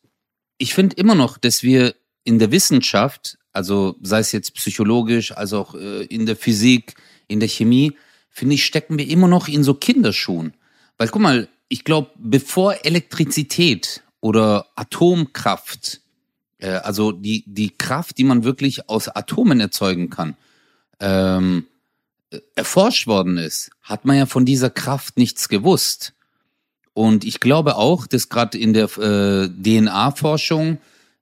ich finde immer noch, dass wir in der Wissenschaft, also sei es jetzt psychologisch, also auch äh, in der Physik, in der Chemie, finde ich, stecken wir immer noch in so Kinderschuhen. Weil guck mal, ich glaube, bevor Elektrizität oder Atomkraft äh, also die, die Kraft, die man wirklich aus Atomen erzeugen kann, ähm, erforscht worden ist, hat man ja von dieser Kraft nichts gewusst. Und ich glaube auch, dass gerade in der äh, DNA-Forschung,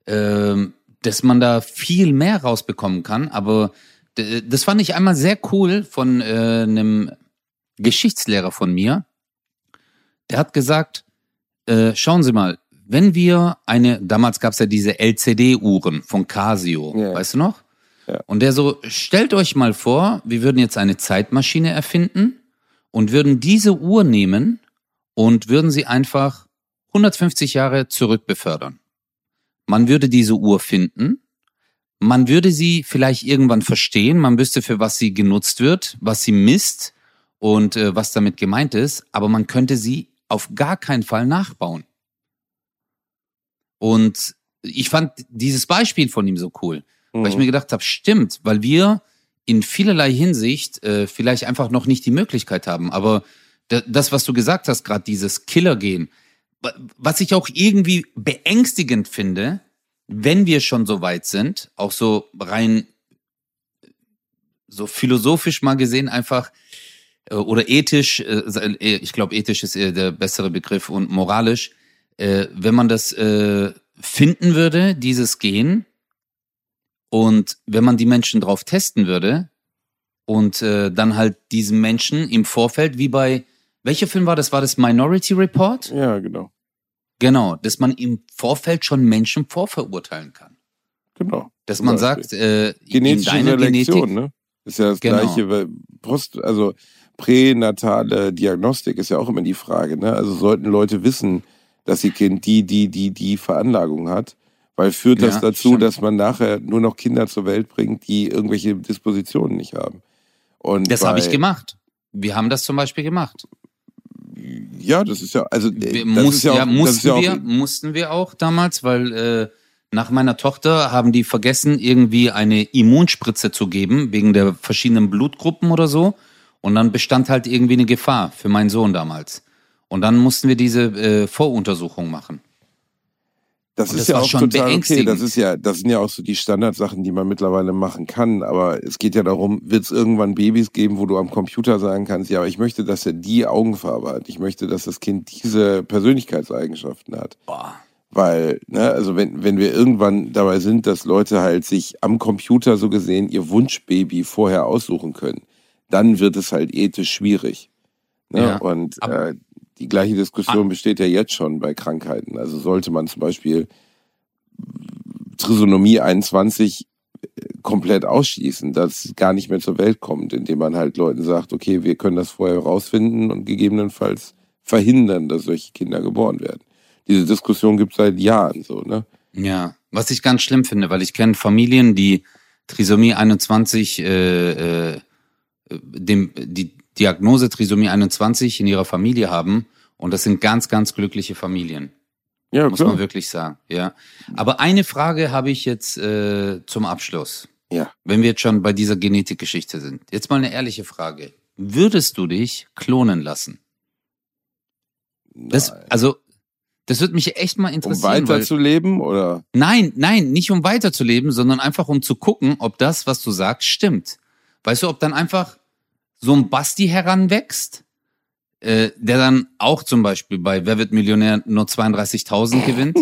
äh, dass man da viel mehr rausbekommen kann. Aber das fand ich einmal sehr cool von äh, einem Geschichtslehrer von mir. Der hat gesagt, äh, schauen Sie mal, wenn wir eine, damals gab es ja diese LCD-Uhren von Casio, yeah. weißt du noch? Ja. Und der so, stellt euch mal vor, wir würden jetzt eine Zeitmaschine erfinden und würden diese Uhr nehmen und würden sie einfach 150 Jahre zurück befördern. Man würde diese Uhr finden, man würde sie vielleicht irgendwann verstehen, man wüsste, für was sie genutzt wird, was sie misst und äh, was damit gemeint ist, aber man könnte sie auf gar keinen Fall nachbauen. Und ich fand dieses Beispiel von ihm so cool, mhm. weil ich mhm. mir gedacht habe, stimmt, weil wir in vielerlei Hinsicht äh, vielleicht einfach noch nicht die Möglichkeit haben. Aber das, was du gesagt hast, gerade dieses Killer-Gehen, was ich auch irgendwie beängstigend finde, wenn wir schon so weit sind, auch so rein so philosophisch mal gesehen einfach äh, oder ethisch, äh, äh, ich glaube ethisch ist eher der bessere Begriff und moralisch, wenn man das finden würde, dieses Gen, und wenn man die Menschen drauf testen würde und dann halt diesen Menschen im Vorfeld, wie bei, welcher Film war das? War das Minority Report? Ja, genau. Genau, dass man im Vorfeld schon Menschen vorverurteilen kann. Genau. Dass man sagt, äh, genetische in Selektion, Genetik, ne? Ist ja das genau. gleiche, Post, also pränatale Diagnostik ist ja auch immer die Frage, ne? Also sollten Leute wissen, dass ihr Kind die, die, die, die Veranlagung hat, weil führt das ja, dazu, stimmt. dass man nachher nur noch Kinder zur Welt bringt, die irgendwelche Dispositionen nicht haben. Und das habe ich gemacht. Wir haben das zum Beispiel gemacht. Ja, das ist ja, also wir muss, ja, auch, ja, mussten ja wir, mussten wir auch damals, weil äh, nach meiner Tochter haben die vergessen, irgendwie eine Immunspritze zu geben, wegen der verschiedenen Blutgruppen oder so. Und dann bestand halt irgendwie eine Gefahr für meinen Sohn damals. Und dann mussten wir diese äh, Voruntersuchung machen. Das ist das ja auch total okay. Das ist ja, das sind ja auch so die Standardsachen, die man mittlerweile machen kann. Aber es geht ja darum, wird es irgendwann Babys geben, wo du am Computer sagen kannst, ja, aber ich möchte, dass er die Augenfarbe hat. Ich möchte, dass das Kind diese Persönlichkeitseigenschaften hat. Boah. Weil, ne, also wenn, wenn wir irgendwann dabei sind, dass Leute halt sich am Computer so gesehen ihr Wunschbaby vorher aussuchen können, dann wird es halt ethisch schwierig. Ne? Ja, Und äh, die gleiche Diskussion ah. besteht ja jetzt schon bei Krankheiten. Also sollte man zum Beispiel Trisonomie 21 äh, komplett ausschließen, dass es gar nicht mehr zur Welt kommt, indem man halt Leuten sagt, okay, wir können das vorher rausfinden und gegebenenfalls verhindern, dass solche Kinder geboren werden. Diese Diskussion gibt es seit Jahren so, ne? Ja, was ich ganz schlimm finde, weil ich kenne Familien, die Trisomie 21, äh, äh, dem, die Diagnose Trisomie 21 in ihrer Familie haben. Und das sind ganz, ganz glückliche Familien. Ja, muss klar. man wirklich sagen. Ja. Aber eine Frage habe ich jetzt äh, zum Abschluss. Ja. Wenn wir jetzt schon bei dieser Genetikgeschichte sind. Jetzt mal eine ehrliche Frage. Würdest du dich klonen lassen? Das, also, das würde mich echt mal interessieren. Um weiterzuleben oder? Nein, nein, nicht um weiterzuleben, sondern einfach um zu gucken, ob das, was du sagst, stimmt. Weißt du, ob dann einfach so ein Basti heranwächst, äh, der dann auch zum Beispiel bei Wer wird Millionär nur 32.000 gewinnt,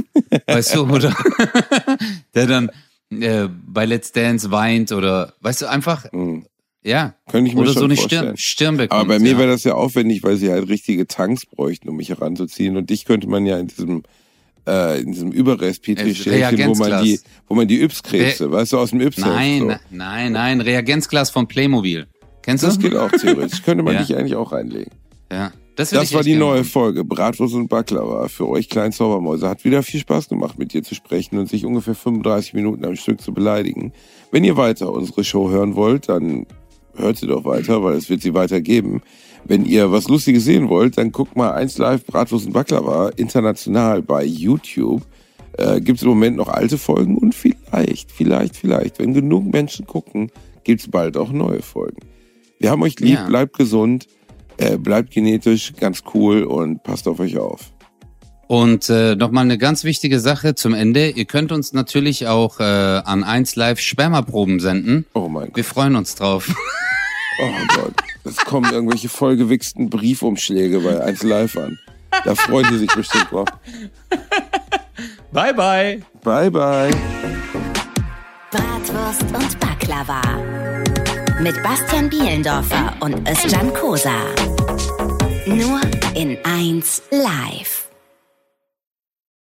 weißt du, oder der dann äh, bei Let's Dance weint oder, weißt du, einfach, mhm. ja, Könnte ich mir oder schon so eine Stirn, Stirn bekommt. Aber bei mir ja. wäre das ja aufwendig, weil sie halt richtige Tanks bräuchten, um mich heranzuziehen und dich könnte man ja in diesem äh, in diesem Überrest-Petri-Schälchen, wo man die, wo man die Yps-Krebse, weißt du, aus dem Yps Nein, so. nein, nein, Reagenzglas von Playmobil. Kennst du das? Das geht auch theoretisch. Könnte man ja. dich eigentlich auch reinlegen. Ja. Das, das war die neue. Folge. Bratwurst und Baklava für euch kleinen Zaubermäuse. Hat wieder viel Spaß gemacht, mit dir zu sprechen und sich ungefähr 35 Minuten am Stück zu beleidigen. Wenn ihr weiter unsere Show hören wollt, dann hört sie doch weiter, weil es wird sie weitergeben. Wenn ihr was Lustiges sehen wollt, dann guckt mal 1 Live Bratwurst und Baklava international bei YouTube. Äh, gibt es im Moment noch alte Folgen und vielleicht, vielleicht, vielleicht, wenn genug Menschen gucken, gibt es bald auch neue Folgen. Wir haben euch lieb, ja. bleibt gesund, äh, bleibt genetisch ganz cool und passt auf euch auf. Und äh, nochmal eine ganz wichtige Sache zum Ende. Ihr könnt uns natürlich auch äh, an 1 Live Spermaproben senden. Oh mein Gott. Wir freuen uns drauf. Oh Gott. Es kommen irgendwelche vollgewichsten Briefumschläge bei 1 Live an. Da freuen die sich bestimmt drauf. Bye, bye. Bye, bye. Bratwurst und Baklava. Mit Bastian Bielendorfer und Özcan Kosa. Nur in 1 Live.